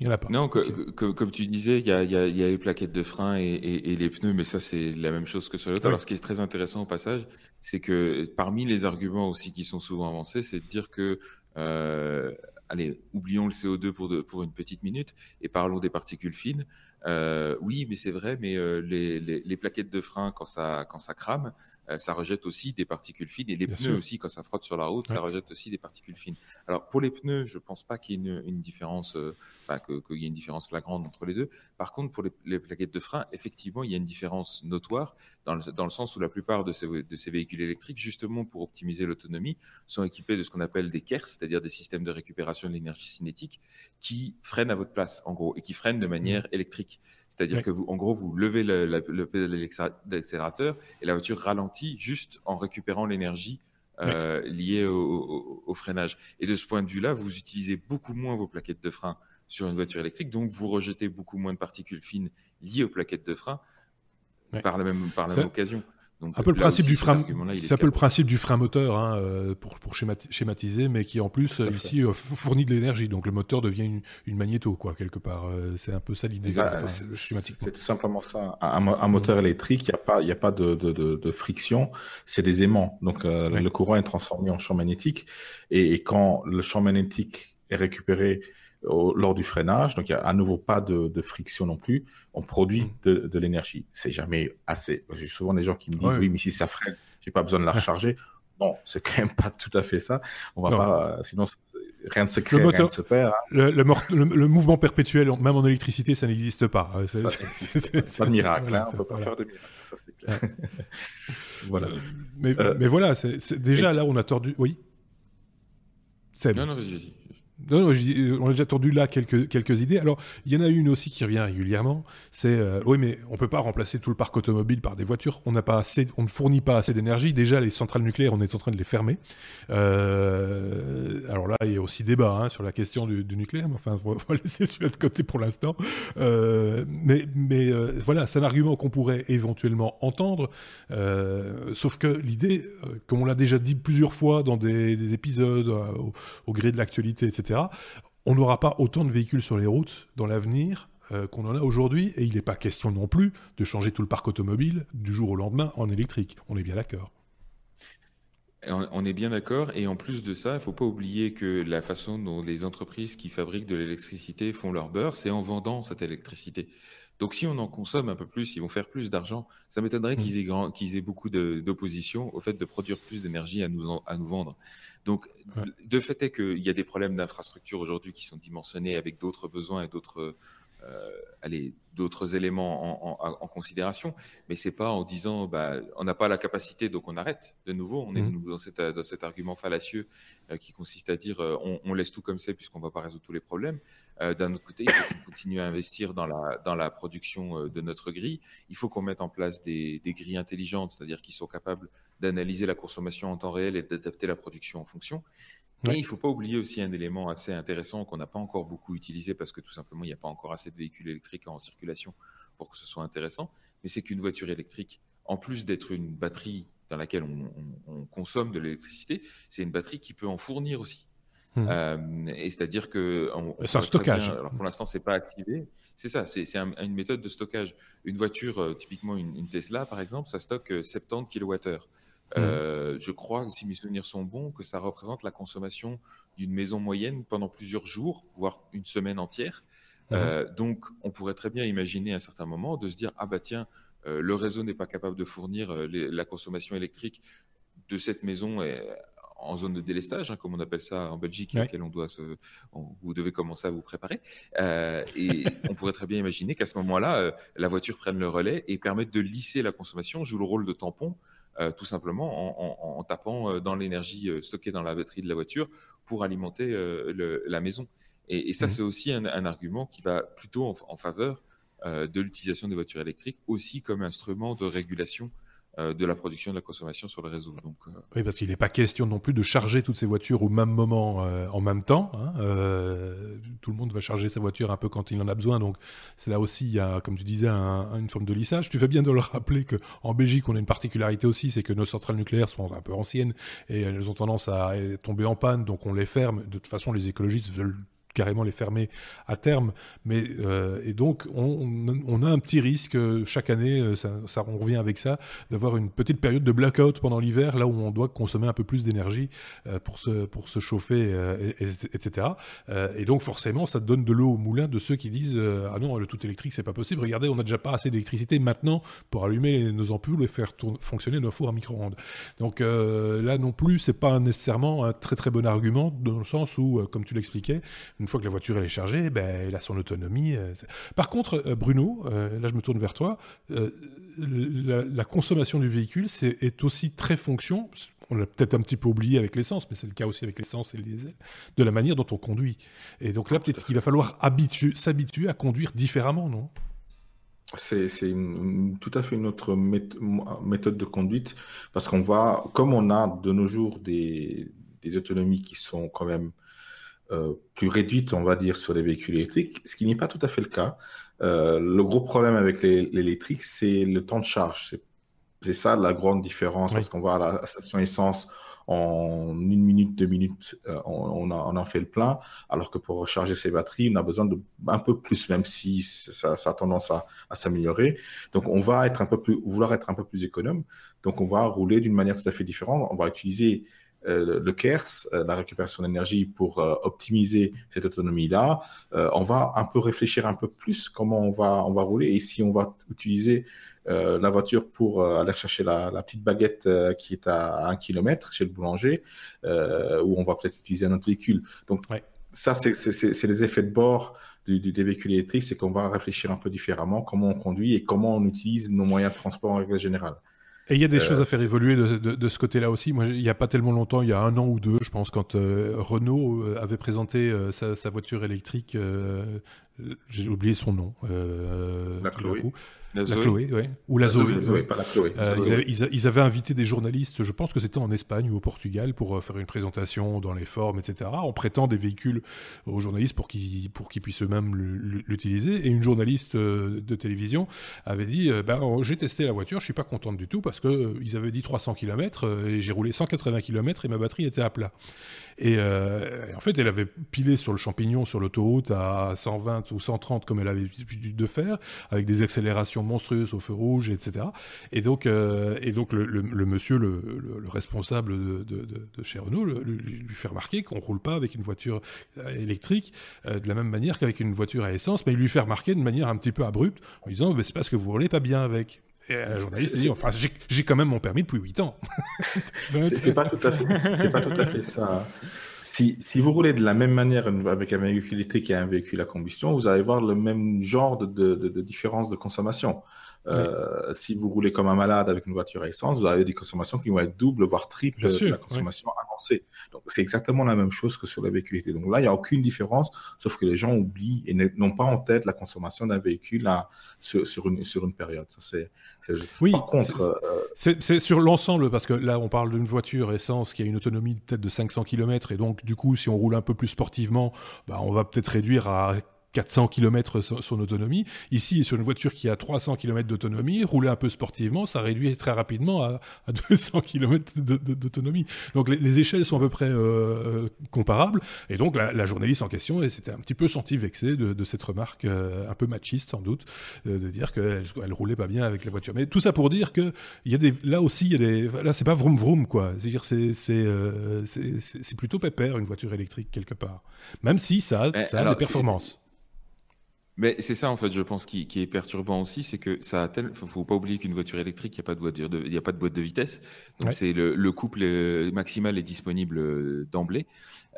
Il y en a pas. Non, okay. que, que, comme tu disais, il y a, y, a, y a, les plaquettes de frein et, et, et, les pneus, mais ça, c'est la même chose que sur les autres. Oui. Alors, ce qui est très intéressant au passage, c'est que parmi les arguments aussi qui sont souvent avancés, c'est de dire que, euh, allez, oublions le CO2 pour, de, pour une petite minute et parlons des particules fines. Euh, oui, mais c'est vrai, mais euh, les, les, les, plaquettes de frein, quand ça, quand ça crame, euh, ça rejette aussi des particules fines et les Bien pneus sûr. aussi quand ça frotte sur la route, ouais. ça rejette aussi des particules fines. Alors pour les pneus, je pense pas qu'il y ait une, une différence, bah, qu'il que y ait une différence flagrante entre les deux. Par contre, pour les, les, plaquettes de frein, effectivement, il y a une différence notoire dans le, dans le sens où la plupart de ces, de ces véhicules électriques, justement pour optimiser l'autonomie, sont équipés de ce qu'on appelle des KERS, c'est-à-dire des systèmes de récupération de l'énergie cinétique qui freinent à votre place, en gros, et qui freinent de manière mmh. électrique. C'est-à-dire oui. que vous, en gros, vous levez le, le, le pédale d'accélérateur et la voiture ralentit juste en récupérant l'énergie euh, liée au, au, au, freinage. Et de ce point de vue-là, vous utilisez beaucoup moins vos plaquettes de frein sur une voiture électrique, donc vous rejetez beaucoup moins de particules fines liées aux plaquettes de frein par la même, par la même occasion. Donc, un peu le principe du frein, c'est un peu le principe du frein moteur hein, euh, pour, pour schématiser, mais qui en plus ici euh, fournit de l'énergie. Donc le moteur devient une, une magnéto quoi quelque part. Euh, c'est un peu ça l'idée. Enfin, c'est tout simplement ça. Un, un moteur électrique, il n'y a pas, il a pas de, de, de, de friction, c'est des aimants. Donc euh, le courant est transformé en champ magnétique, et, et, quand le champ magnétique est récupéré au, lors du freinage, donc il n'y a à nouveau pas de, de, friction non plus, on produit mm. de, de l'énergie. C'est jamais assez. J'ai souvent des gens qui me disent, ouais. oui, mais si ça freine, j'ai pas besoin de la recharger. non, c'est quand même pas tout à fait ça. On va non. pas, sinon rien ne se crée, moteur, rien ne se perd. Hein. Le, le, le, le, mouvement perpétuel, même en électricité, ça n'existe pas. C'est pas de miracle, voilà, hein, on peut pas voilà. faire de miracle, ça c'est clair. voilà. Mais, euh, mais voilà, c'est déjà et... là on a tordu. Oui. Non, non, vas-y, vas-y. Non, on a déjà tordu là quelques, idées. Alors, il y en a une aussi qui revient régulièrement. C'est euh, oui, mais on peut pas remplacer tout le parc automobile par des voitures. On pas assez, on ne fournit pas assez d'énergie. Déjà, les centrales nucléaires, on est en train de les fermer. Euh, alors là, il y a aussi débat hein, sur la question du, nucléaire. Mais enfin, on va laisser celui-là de côté pour l'instant. Euh, mais euh, voilà, c'est un argument qu'on pourrait éventuellement entendre. Euh, sauf que l'idée, euh, comme on l'a déjà dit plusieurs fois dans des, des épisodes au gré de l'actualité, etc on n'aura pas autant de véhicules sur les routes dans l'avenir qu'on en a aujourd'hui, et il n'est pas question non plus de changer tout le parc automobile du jour au lendemain en électrique. On est bien d'accord. On est bien d'accord. Et en plus de ça, il ne faut pas oublier que la façon dont les entreprises qui fabriquent de l'électricité font leur beurre, c'est en vendant cette électricité. Donc si on en consomme un peu plus, ils vont faire plus d'argent. Ça m'étonnerait qu'ils aient, qu'ils aient, beaucoup d'opposition au fait de produire plus d'énergie à nous, à nous vendre. Donc de fait est qu'il y a des problèmes d'infrastructure aujourd'hui qui sont dimensionnés avec d'autres besoins et d'autres allez, d'autres éléments en, considération, mais c'est pas en disant bah, on n'a pas la capacité donc on arrête. De nouveau, on est mmh. dans, cet, dans, cet, argument fallacieux euh, qui consiste à dire euh, on, laisse tout comme c'est puisqu'on va pas résoudre tous les problèmes. D'un autre côté, il faut qu'on continue à investir dans la, dans la production de notre grille. Il faut qu'on mette en place des, des grilles intelligentes, c'est-à-dire qui sont capables d'analyser la consommation en temps réel et d'adapter la production en fonction. Et il ne faut pas oublier aussi un élément assez intéressant qu'on n'a pas encore beaucoup utilisé parce que tout simplement, il n'y a pas encore assez de véhicules électriques en circulation pour que ce soit intéressant. Mais c'est qu'une voiture électrique, en plus d'être une batterie dans laquelle on, consomme de l'électricité, c'est une batterie qui peut en fournir aussi. Mmh. Euh, et c'est-à-dire que c'est un stockage. alors pour l'instant, c'est pas activé. C'est ça, c'est une méthode de stockage. Une voiture, euh, typiquement une, une, Tesla par exemple, ça stocke 70 euh. Mmh. Euh, je crois, si mes souvenirs sont bons, que ça représente la consommation d'une maison moyenne pendant plusieurs jours, voire une semaine entière. Mmh. Euh, donc, on pourrait très bien imaginer à un certain moment de se dire ah bah tiens, euh, le réseau n'est pas capable de fournir la consommation électrique de cette maison en zone de délestage, hein, comme on appelle ça en Belgique, laquelle on doit se, vous devez commencer à vous préparer. et on pourrait très bien imaginer qu'à ce moment-là, la voiture prenne le relais et permette de lisser la consommation, joue le rôle de tampon tout simplement en, tapant euh, dans l'énergie euh, stockée dans la batterie de la voiture pour alimenter la maison. Et, ça, mmh. c'est aussi un, argument qui va plutôt en faveur de l'utilisation des voitures électriques, aussi comme instrument de régulation euh, de la production de la consommation sur le réseau. Donc, euh, Oui, parce qu'il n'est pas question non plus de charger toutes ces voitures au même moment, euh, en même temps. Hein. tout le monde va charger sa voiture un peu quand il en a besoin. Donc c'est là aussi, il y a, comme tu disais, une forme de lissage. Tu fais bien de le rappeler qu'en Belgique, on a une particularité aussi, c'est que nos centrales nucléaires sont un peu anciennes et elles ont tendance à tomber en panne, donc on les ferme. De toute façon, les écologistes veulent carrément les fermer à terme. Mais, euh, et donc, on, a un petit risque euh, chaque année, euh, ça, on revient avec ça, d'avoir une petite période de blackout pendant l'hiver, là où on doit consommer un peu plus d'énergie pour, se, pour se chauffer, etc. et donc, forcément, ça donne de l'eau au moulin de ceux qui disent Ah non, le tout électrique, c'est pas possible. Regardez, on n'a déjà pas assez d'électricité maintenant pour allumer nos ampoules et faire fonctionner nos fours à micro-ondes. Donc là non plus, c'est pas nécessairement un très très bon argument, dans le sens où, comme tu l'expliquais, une fois que la voiture elle est chargée, ben, elle a son autonomie. Euh, Par contre, euh, Bruno, euh, là je me tourne vers toi, la, consommation du véhicule c'est, est aussi très fonction, on l'a peut-être un petit peu oublié avec l'essence, mais c'est le cas aussi avec l'essence et le diesel, de la manière dont on conduit. Et donc là, peut-être qu'il va falloir s'habituer à conduire différemment, non? C'est, tout à fait une autre méthode de conduite parce qu'on va, comme on a de nos jours des, des autonomies qui sont quand même euh, plus réduite, on va dire, sur les véhicules électriques, ce qui n'est pas tout à fait le cas. Euh, le gros problème avec l'électrique, c'est le temps de charge. C'est ça la grande différence, parce qu'on va à la station essence en une minute, deux minutes, euh, on, a, on, en fait le plein, alors que pour recharger ses batteries, on a besoin de un peu plus, même si ça, ça a tendance à, à s'améliorer. Donc, on va être un peu plus, vouloir être un peu plus économe. Donc, on va rouler d'une manière tout à fait différente. On va utiliser euh, le KERS, euh, la récupération d'énergie, pour euh, optimiser cette autonomie-là, on va un peu réfléchir un peu plus comment on va, on va rouler et si on va utiliser la voiture pour aller chercher la, petite baguette qui est à un kilomètre chez le boulanger, ou on va peut-être utiliser un autre véhicule. Donc, ça, c'est les effets de bord du, du, des véhicules électriques, c'est qu'on va réfléchir un peu différemment comment on conduit et comment on utilise nos moyens de transport en règle générale. Et il y a des choses à faire évoluer de, de, de ce côté-là aussi. Moi, il n'y a pas tellement longtemps, il y a un an ou deux, je pense, quand Renault avait présenté sa, sa, voiture électrique, j'ai oublié son nom. la Chloé. La, Chloé, oui. Ou la, Zoé. pas la Chloé. Euh, ils, avaient invité des journalistes, je pense que c'était en Espagne ou au Portugal, pour euh, faire une présentation dans les formes, etc. On prêtant des véhicules aux journalistes pour qu'ils pour qu'ils puissent eux-mêmes l'utiliser. Et une journaliste euh, de télévision avait dit ben, J'ai testé la voiture, je suis pas contente du tout parce qu'ils avaient dit 300 km et j'ai roulé 180 km et ma batterie était à plat. Et, en fait, elle avait pilé sur le champignon sur l'autoroute à 120 120 ou 130 comme elle avait l'habitude de faire, avec des accélérations monstrueuses au feu rouge, etc. Et donc, euh, et donc le, monsieur, le, responsable de, chez Renault, lui, fait remarquer qu'on roule pas avec une voiture électrique de la même manière qu'avec une voiture à essence, mais il lui fait remarquer de manière un petit peu abrupte en disant, c'est parce que vous roulez pas bien avec. Et un journaliste dit, enfin, j'ai quand même mon permis depuis 8 ans. c'est pas tout à fait, pas tout à fait ça. Si, si, vous roulez de la même manière avec un véhicule électrique et un véhicule à combustion, vous allez voir le même genre de, de, de, de différence de consommation. Euh, Si vous roulez comme un malade avec une voiture à essence, vous avez des consommations qui vont être doubles, voire triples de la consommation avancée. Donc, c'est exactement la même chose que sur la véhiculité. Donc là, il n'y a aucune différence, sauf que les gens oublient et n'ont pas en tête la consommation d'un véhicule à, sur, sur, une, sur une période. Ça, c'est, oui, Par contre, c'est, euh, sur l'ensemble, parce que là, on parle d'une voiture essence qui a une autonomie peut-être de 500 km, et donc, du coup, si on roule un peu plus sportivement, bah, on va peut-être réduire à 400 km son, autonomie. Ici, sur une voiture qui a 300 km d'autonomie, rouler un peu sportivement, ça réduit très rapidement à, 200 km d'autonomie. Donc les, échelles sont à peu près euh, euh, comparables. Et donc la, journaliste en question, et c'était un petit peu senti vexée de, cette remarque euh, un peu machiste sans doute, de dire qu'elle elle roulait pas bien avec la voiture. Mais tout ça pour dire que il y a des, là aussi, il y a des, là c'est pas vroom vroom quoi. C'est-à-dire c'est c'est plutôt pépère une voiture électrique quelque part, même si ça, ça a des performances. Mais c'est ça en fait, je pense, qui, qui est perturbant aussi, c'est que ça a tel, faut, pas oublier qu'une voiture électrique, il n'y a pas de voiture, il y a pas de boîte de vitesse, donc c'est le, le, couple euh, maximal est disponible euh, d'emblée,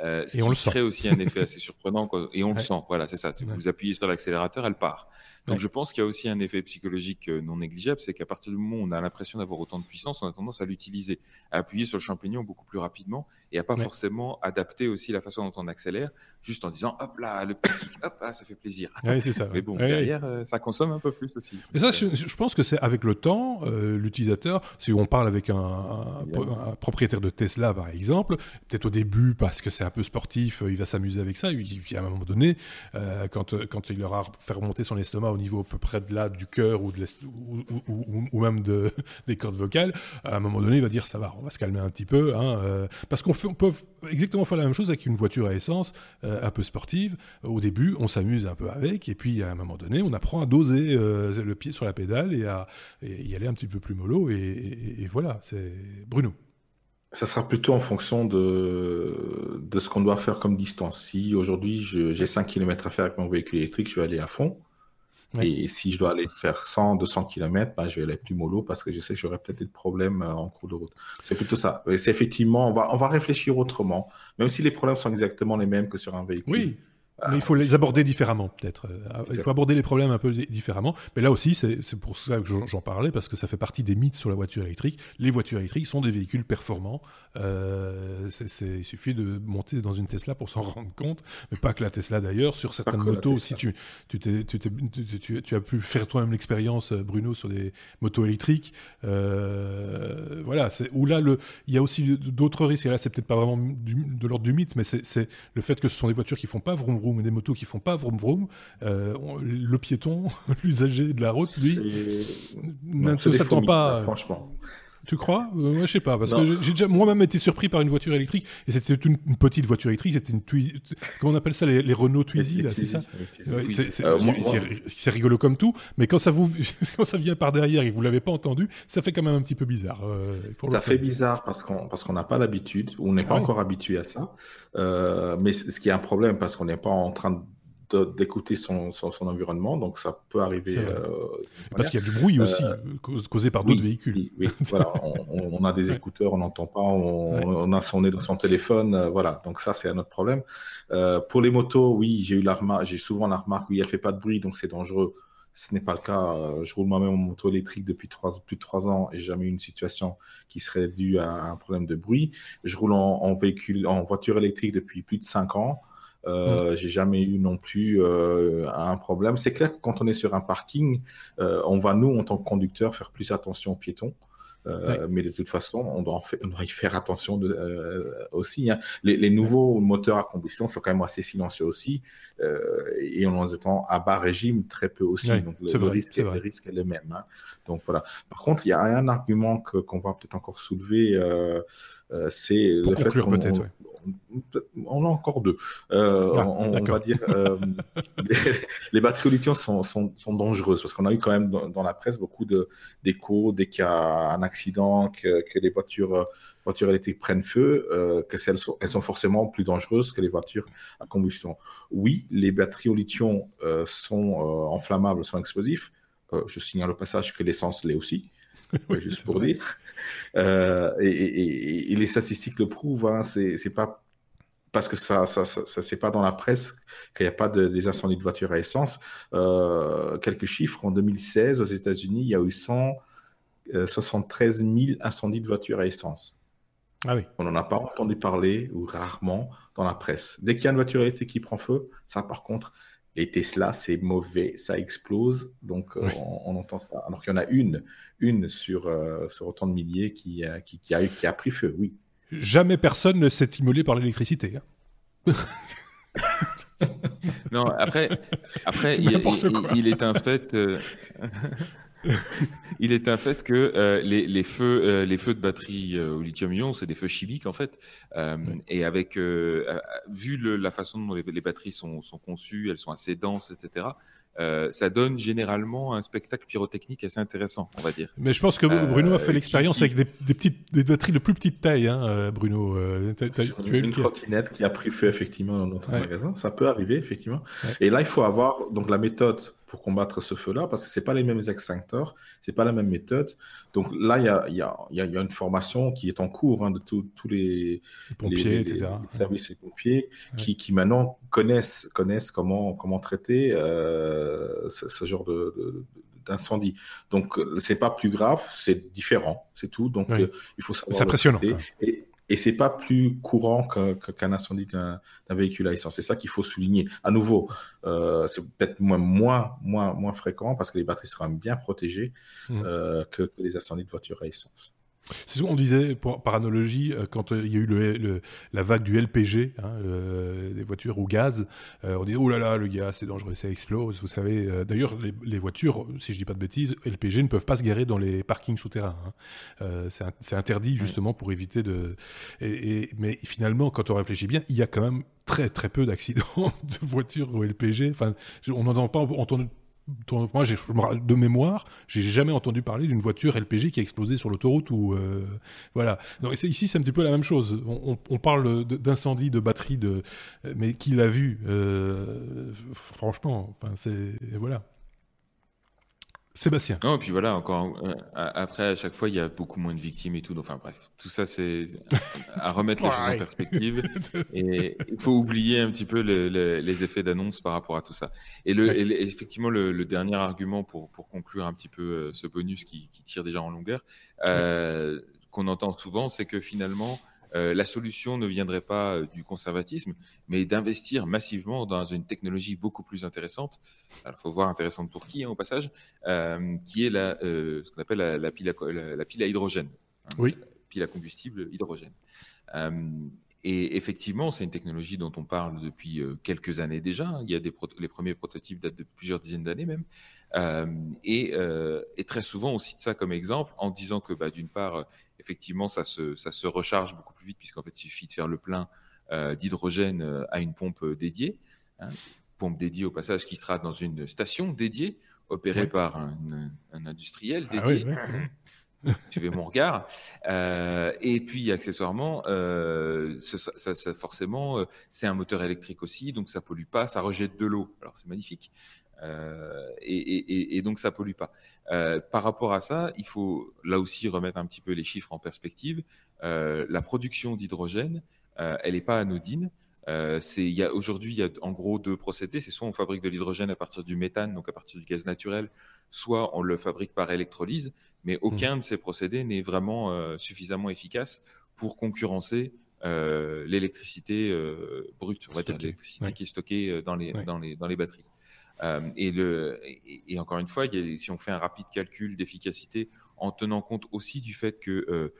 euh, ce et qui on crée aussi un effet assez surprenant et on le sent. Voilà, c'est ça. Si vous appuyez sur l'accélérateur, elle part. Donc je pense qu'il y a aussi un effet psychologique euh, non négligeable, c'est qu'à partir du moment où on a l'impression d'avoir autant de puissance, on a tendance à l'utiliser, à appuyer sur le champignon beaucoup plus rapidement et à pas forcément adapter aussi la façon dont on accélère, juste en disant hop là, le petit kick, hop, ah, ça fait plaisir. Oui, c'est ça. Mais bon, derrière, euh, ça consomme un peu plus aussi. Mais ça, je, pense que c'est avec le temps, euh, l'utilisateur, si on parle avec un, un, propriétaire de Tesla par exemple, peut-être au début parce que c'est un peu sportif, il va s'amuser avec ça, et puis à un moment donné, quand, quand il aura fait remonter son estomac au niveau à peu près de là du cœur ou, de ou, ou, ou, même de, des cordes vocales, à un moment donné, il va dire ça va, on va se calmer un petit peu, hein, euh, parce qu'on on peut exactement faire la même chose avec une voiture à essence euh, un peu sportive. Au début, on s'amuse un peu avec, et puis à un moment donné, on apprend à doser euh, le pied sur la pédale et à y aller un petit peu plus mollo, et, voilà, c'est Bruno. Ça sera plutôt en fonction de, de ce qu'on doit faire comme distance. Si aujourd'hui j'ai 5 km à faire avec mon véhicule électrique, je vais aller à fond. Et si je dois aller faire 100, 200 km, bah, je vais aller plus mollo parce que je sais que j'aurai peut-être des problèmes euh, en cours de route. C'est plutôt ça. c'est effectivement, on va, on va réfléchir autrement, même si les problèmes sont exactement les mêmes que sur un véhicule. Oui. Mais il faut les aborder différemment, peut-être. Euh, il faut aborder les problèmes un peu différemment. Mais là aussi, c'est pour ça que j'en parlais, parce que ça fait partie des mythes sur la voiture électrique. Les voitures électriques sont des véhicules performants. Euh, il suffit de monter dans une Tesla pour s'en rendre compte, mais pas que la Tesla d'ailleurs. Sur certaines motos, si tu, tu, tu, tu, tu, as pu faire toi-même l'expérience, Bruno, sur des motos électriques. Euh, voilà, où là, le, il y a aussi d'autres risques. Et là, c'est peut-être pas vraiment de l'ordre du mythe, mais c'est le fait que ce sont des voitures qui font pas vroom vroom des motos qui font pas vroom vroom, euh, le piéton, l'usager de la route, lui, ne s'attend pas. franchement. Tu crois? Euh, Moi, je sais pas, parce que j'ai déjà moi-même été surpris par une voiture électrique, et c'était une, petite voiture électrique, c'était une Twizy, comment on appelle ça, les, Renault Twizy, là, c'est ça? C'est rigolo comme tout, mais quand ça, vous, quand ça vient par derrière et que vous l'avez pas entendu, ça fait quand même un petit peu bizarre. Euh, ça fait bizarre parce qu'on parce qu'on n'a pas l'habitude, on n'est pas ah encore habitué à ça, euh, mais ce qui est un problème parce qu'on n'est pas en train de d'écouter son, son, environnement, donc ça peut arriver. Euh, Parce qu'il y a du bruit aussi, euh, causé par d'autres véhicules. Oui, voilà, on, a des écouteurs, on n'entend pas, on, a son nez dans son téléphone, euh, voilà, donc ça c'est un autre problème. pour les motos, oui, j'ai eu la j'ai souvent la remarque, oui, elle fait pas de bruit, donc c'est dangereux. Ce n'est pas le cas. Je roule moi-même en moto électrique depuis trois, plus de trois ans et j'ai jamais eu une situation qui serait due à un problème de bruit. Je roule en, en véhicule, en voiture électrique depuis plus de cinq ans. Euh. J'ai jamais eu non plus euh, un problème. C'est clair que quand on est sur un parking, euh, on va nous, en tant que conducteur, faire plus attention aux piétons. Mais de toute façon, on doit, on doit y faire attention de, aussi. Hein. Les, nouveaux moteurs à combustion sont quand même assez silencieux aussi, et en étant à bas régime très peu aussi. Donc le, risque, le risque est le même. Hein. Donc voilà. Par contre, il y a un argument qu'on va peut-être encore soulever, c'est le fait qu'on on a encore deux. Euh, ah, on, va dire euh, les, batteries au lithium sont, dangereuses parce qu'on a eu quand même dans, la presse beaucoup d'échos dès qu'il y a un accident, que, les voitures, voitures électriques prennent feu, euh, que elles sont, elles sont, forcément plus dangereuses que les voitures à combustion. Oui, les batteries au lithium sont enflammables, sont explosifs. je signale au passage que l'essence l'est aussi. juste pour dire. Euh, et, les statistiques le prouvent. Hein, c'est pas parce que ça, ça, ça, c'est pas dans la presse qu'il n'y a pas de, des incendies de voitures à essence. Euh, quelques chiffres en 2016 aux États-Unis, il y a eu 173 000 euh, incendies de voitures à essence. Ah oui. On n'en a pas entendu parler ou rarement dans la presse. Dès qu'il y a une voiture électrique qui prend feu, ça par contre, les Tesla, c'est mauvais, ça explose. Donc, euh, on, entend ça. Alors qu'il y en a une, une sur, euh, sur autant de milliers qui, euh, qui, qui, a, qui a pris feu, oui. Jamais personne ne s'est immolé par l'électricité. Hein. non, après, après il, il, est un fait. il est un fait que euh, les, les, feux, euh, les feux de batterie euh, au lithium-ion, c'est des feux chimiques en fait. Et avec, vu le, la façon dont les, les batteries sont, sont, conçues, elles sont assez denses, etc. ça donne généralement un spectacle pyrotechnique assez intéressant, on va dire. Mais je pense que Bruno a fait l'expérience avec des, des, petites, des batteries de plus petite taille, hein, Bruno. tu as une trottinette qui a pris feu effectivement dans notre magasin, ça peut arriver effectivement. Et là, il faut avoir donc la méthode pour combattre ce feu-là, parce que c'est pas les mêmes extincteurs, c'est pas la même méthode. Donc là, il y a, y, a, y a, une formation qui est en cours hein, de tous les, pompiers, etc. services et pompiers qui, qui, maintenant connaissent, connaissent comment, comment traiter euh, ce, genre de, d'incendie. Donc, c'est pas plus grave, c'est différent, c'est tout. Donc, euh, il faut savoir. C'est impressionnant. Et, et c'est pas plus courant qu'un incendie d'un véhicule à essence. C'est ça qu'il faut souligner. À nouveau, euh, c'est peut-être moins, moins, moins, moins fréquent parce que les batteries seront bien protégées mmh. euh, que, les incendies de voitures à essence. C'est on disait, par analogie, euh, quand euh, il y a eu le, la vague du LPG, hein, des voitures au gaz, euh, on disait oh là là, le gaz c'est dangereux, ça explose. Vous savez, d'ailleurs, les, voitures, si je dis pas de bêtises, LPG ne peuvent pas se garer dans les parkings souterrains. Hein. c'est interdit justement pour éviter de. Et, mais finalement, quand on réfléchit bien, il y a quand même très très peu d'accidents de voitures au LPG. Enfin, on n'en entend pas moi, de mémoire, j'ai jamais entendu parler d'une voiture LPG qui a explosé sur l'autoroute ou euh, voilà. Ici, c'est un petit peu la même chose. On, parle d'incendie de batterie, de, mais qui l'a vu euh, Franchement, enfin, c'est voilà. Sébastien. Non, et puis voilà, encore euh, après, à chaque fois, il y a beaucoup moins de victimes et tout. Enfin bref, tout ça, c'est à remettre les choses en perspective. Et il faut oublier un petit peu les effets d'annonce par rapport à tout ça. Et, le, effectivement, le, dernier argument pour, pour conclure un petit peu euh, ce bonus qui, qui tire déjà en longueur, euh, qu'on entend souvent, c'est que finalement, euh, la solution ne viendrait pas euh, du conservatisme, mais d'investir massivement dans une technologie beaucoup plus intéressante. Alors, faut voir intéressante pour qui, hein, au passage, euh, qui est la, ce qu'on appelle la, pile à, la, pile à hydrogène. Hein, oui. pile à combustible hydrogène. et effectivement, c'est une technologie dont on parle depuis quelques années déjà. Il y a des les premiers prototypes datent de plusieurs dizaines d'années même. Et, et, très souvent, on cite ça comme exemple en disant que, bah, d'une part, effectivement, ça se, ça se recharge beaucoup plus vite puisqu'en fait, il suffit de faire le plein euh, d'hydrogène euh, à une pompe euh, dédiée. Hein, pompe dédiée au passage qui sera dans une station dédiée, opérée par un, industriel ah dédié. tu veux mon regard. et puis accessoirement, ça, forcément, c'est un moteur électrique aussi, donc ça pollue pas, ça rejette de l'eau. Alors c'est magnifique. Et, et, donc ça pollue pas. Euh, par rapport à ça, il faut là aussi remettre un petit peu les chiffres en perspective. Euh, la production d'hydrogène, euh, elle n'est pas anodine. aujourd'hui, il y a en gros deux procédés. C'est soit on fabrique de l'hydrogène à partir du méthane, donc à partir du gaz naturel, soit on le fabrique par électrolyse. Mais aucun mmh. de ces procédés n'est vraiment suffisamment efficace pour concurrencer l'électricité brute, on va dire l'électricité qui est stockée dans les, dans les, dans les batteries. Et, le, et, encore une fois, si on fait un rapide calcul d'efficacité en tenant compte aussi du fait que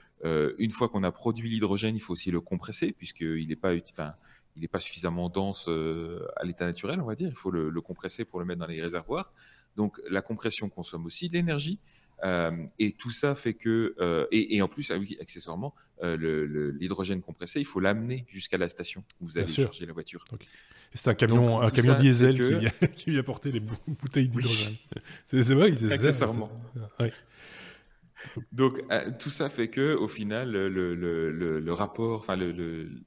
une fois qu'on a produit l'hydrogène, il faut aussi le compresser puisqu'il n'est pas, enfin, il n'est pas suffisamment dense à l'état naturel, on va dire. Il faut le, le, compresser pour le mettre dans les réservoirs. Donc la compression consomme aussi de l'énergie. Euh, et tout ça fait que, euh, et, et, en plus, ah accessoirement, euh, l'hydrogène compressé, il faut l'amener jusqu'à la station où vous allez charger la voiture. C'est un camion, un camion diesel qui, vient, qui, vient, porter les bouteilles d'hydrogène. C'est vrai, c'est Accessoirement. Ça, Donc tout ça fait que, au final, le, le, le, rapport, enfin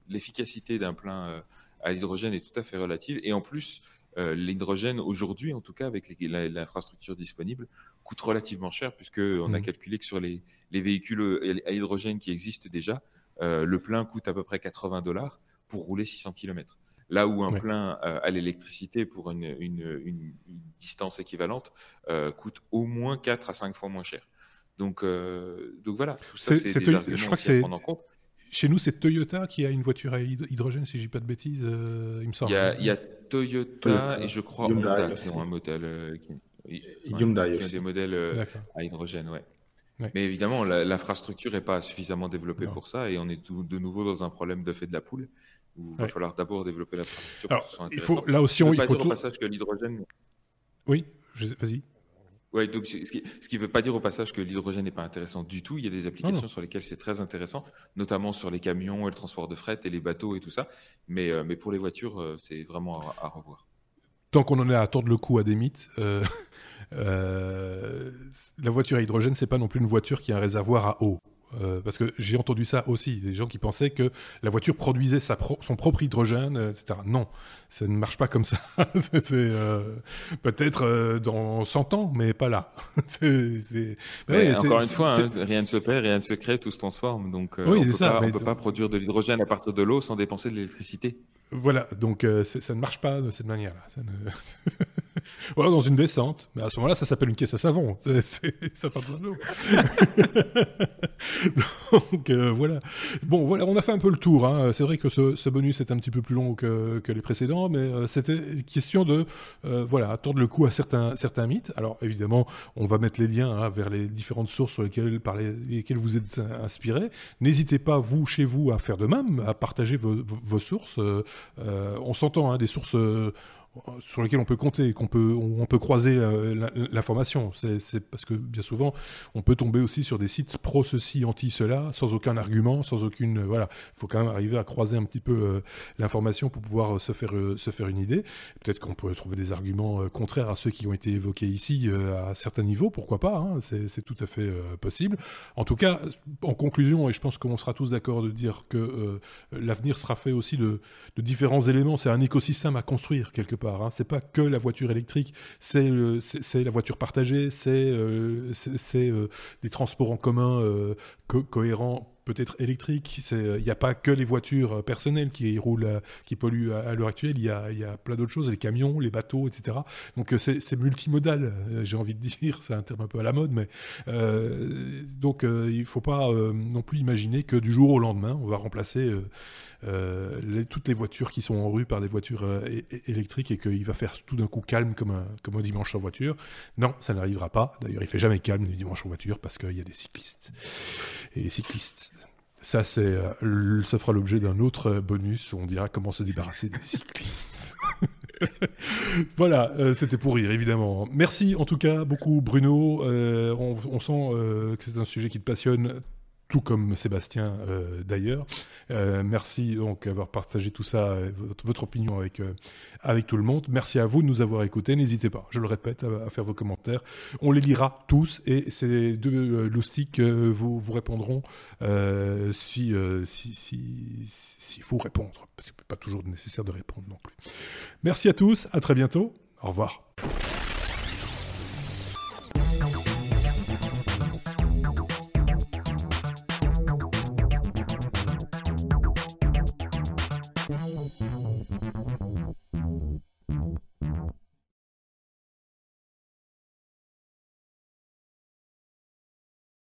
l'efficacité d'un plein à l'hydrogène est tout à fait relative. Et en plus, l'hydrogène aujourd'hui, en tout cas avec l'infrastructure disponible, coûte relativement cher, puisqu'on a mmh. calculé que sur les, véhicules euh, à hydrogène qui existent déjà, euh, le plein coûte à peu près 80 dollars pour rouler 600 km. Là où un plein euh, à l'électricité pour une, une, distance équivalente coûte au moins 4 à 5 fois moins cher. Donc, donc voilà, tout ça, c'est des arguments je crois que c'est prendre en compte. Chez nous, c'est Toyota qui a une voiture à hydrogène, si je dis pas de bêtises, il me semble. Il y a, Toyota, et je crois Honda qui ont un modèle. Qui... Hyundai aussi. des modèles euh, à hydrogène, ouais. Mais évidemment, l'infrastructure n'est pas suffisamment développée pour ça et on est tout, de nouveau dans un problème de fait de la poule où il va falloir d'abord développer l'infrastructure pour que ce soit intéressant. Il faut, là aussi, on, il faut dire au passage que l'hydrogène. Oui, vas-y. Ouais, donc ce qui ne veut pas dire au passage que l'hydrogène n'est pas intéressant du tout. Il y a des applications sur lesquelles c'est très intéressant, notamment sur les camions et le transport de fret et les bateaux et tout ça. Mais, euh, mais pour les voitures, euh, c'est vraiment à, à revoir tant qu'on en est à tordre le cou à des mythes, euh, euh, la voiture à hydrogène, c'est pas non plus une voiture qui a un réservoir à eau. Euh, parce que j'ai entendu ça aussi, des gens qui pensaient que la voiture produisait sa son propre hydrogène, etc. Non, ça ne marche pas comme ça. peut-être dans 100 ans, mais pas là. encore une fois, hein, rien ne se perd, rien ne se crée, tout se transforme. Donc oui, on ne peut, peut pas produire de l'hydrogène à partir de l'eau sans dépenser de l'électricité. Voilà, donc euh, ça ne marche pas de cette manière-là. voilà, dans une descente. Mais à ce moment-là, ça s'appelle une caisse à savon. ça part de l'eau. donc euh, voilà. Bon, voilà, on a fait un peu le tour. Hein. C'est vrai que ce, bonus est un petit peu plus long que, les précédents, mais euh, c'était question de voilà, tordre le cou à certains, certains mythes. Alors évidemment, on va mettre les liens hein, vers les différentes sources sur lesquelles, par lesquelles vous êtes inspirés. N'hésitez pas, vous, chez vous, à faire de même, à partager vos, sources. Euh, on s'entend, hein, des sources euh, sur lesquelles on peut compter, qu'on peut, peut croiser euh, l'information. C'est parce que bien souvent, on peut tomber aussi sur des sites pro ceci, anti cela, sans aucun argument, sans aucune. voilà, il faut quand même arriver à croiser un petit peu l'information pour pouvoir se faire se faire une idée. Peut-être qu'on pourrait trouver des arguments contraires à ceux qui ont été évoqués ici à certains niveaux. Pourquoi pas hein, C'est tout à fait possible. En tout cas, en conclusion, et je pense qu'on sera tous d'accord de dire que l'avenir sera fait aussi de différents éléments. C'est un écosystème à construire quelque part. Hein. C'est pas que la voiture électrique, c'est la voiture partagée, c'est euh, euh, des transports en commun euh, cohérents peut-être électrique. Il n'y a pas que les voitures euh, personnelles qui roulent, euh, qui polluent à, l'heure actuelle. Il y a, plein d'autres choses, les camions, les bateaux, etc. Donc euh, c'est multimodal, j'ai envie de dire. C'est un terme un peu à la mode, mais donc il ne faut pas non plus imaginer que du jour au lendemain, on va remplacer toutes les voitures qui sont en rue par des voitures électriques et qu'il va faire tout d'un coup calme comme un, dimanche en voiture. Non, ça n'arrivera pas. D'ailleurs, il fait jamais calme le dimanche en voiture parce qu'il y a des cyclistes. Et les cyclistes ça, c'est, euh, ça fera l'objet d'un autre bonus où on dira comment se débarrasser des cyclistes. voilà, euh, c'était pour rire, évidemment. Merci en tout cas beaucoup, Bruno. Euh, on, sent que c'est un sujet qui te passionne tout comme Sébastien euh, d'ailleurs. Euh, merci donc d'avoir partagé tout ça, euh, votre, opinion avec, avec tout le monde. Merci à vous de nous avoir écoutés. N'hésitez pas, je le répète, à, faire vos commentaires. On les lira tous et ces deux loustiques vous, vous répondront si, si, si, faut répondre, parce que pas toujours nécessaire de répondre non plus. Merci à tous, à très bientôt. Au revoir.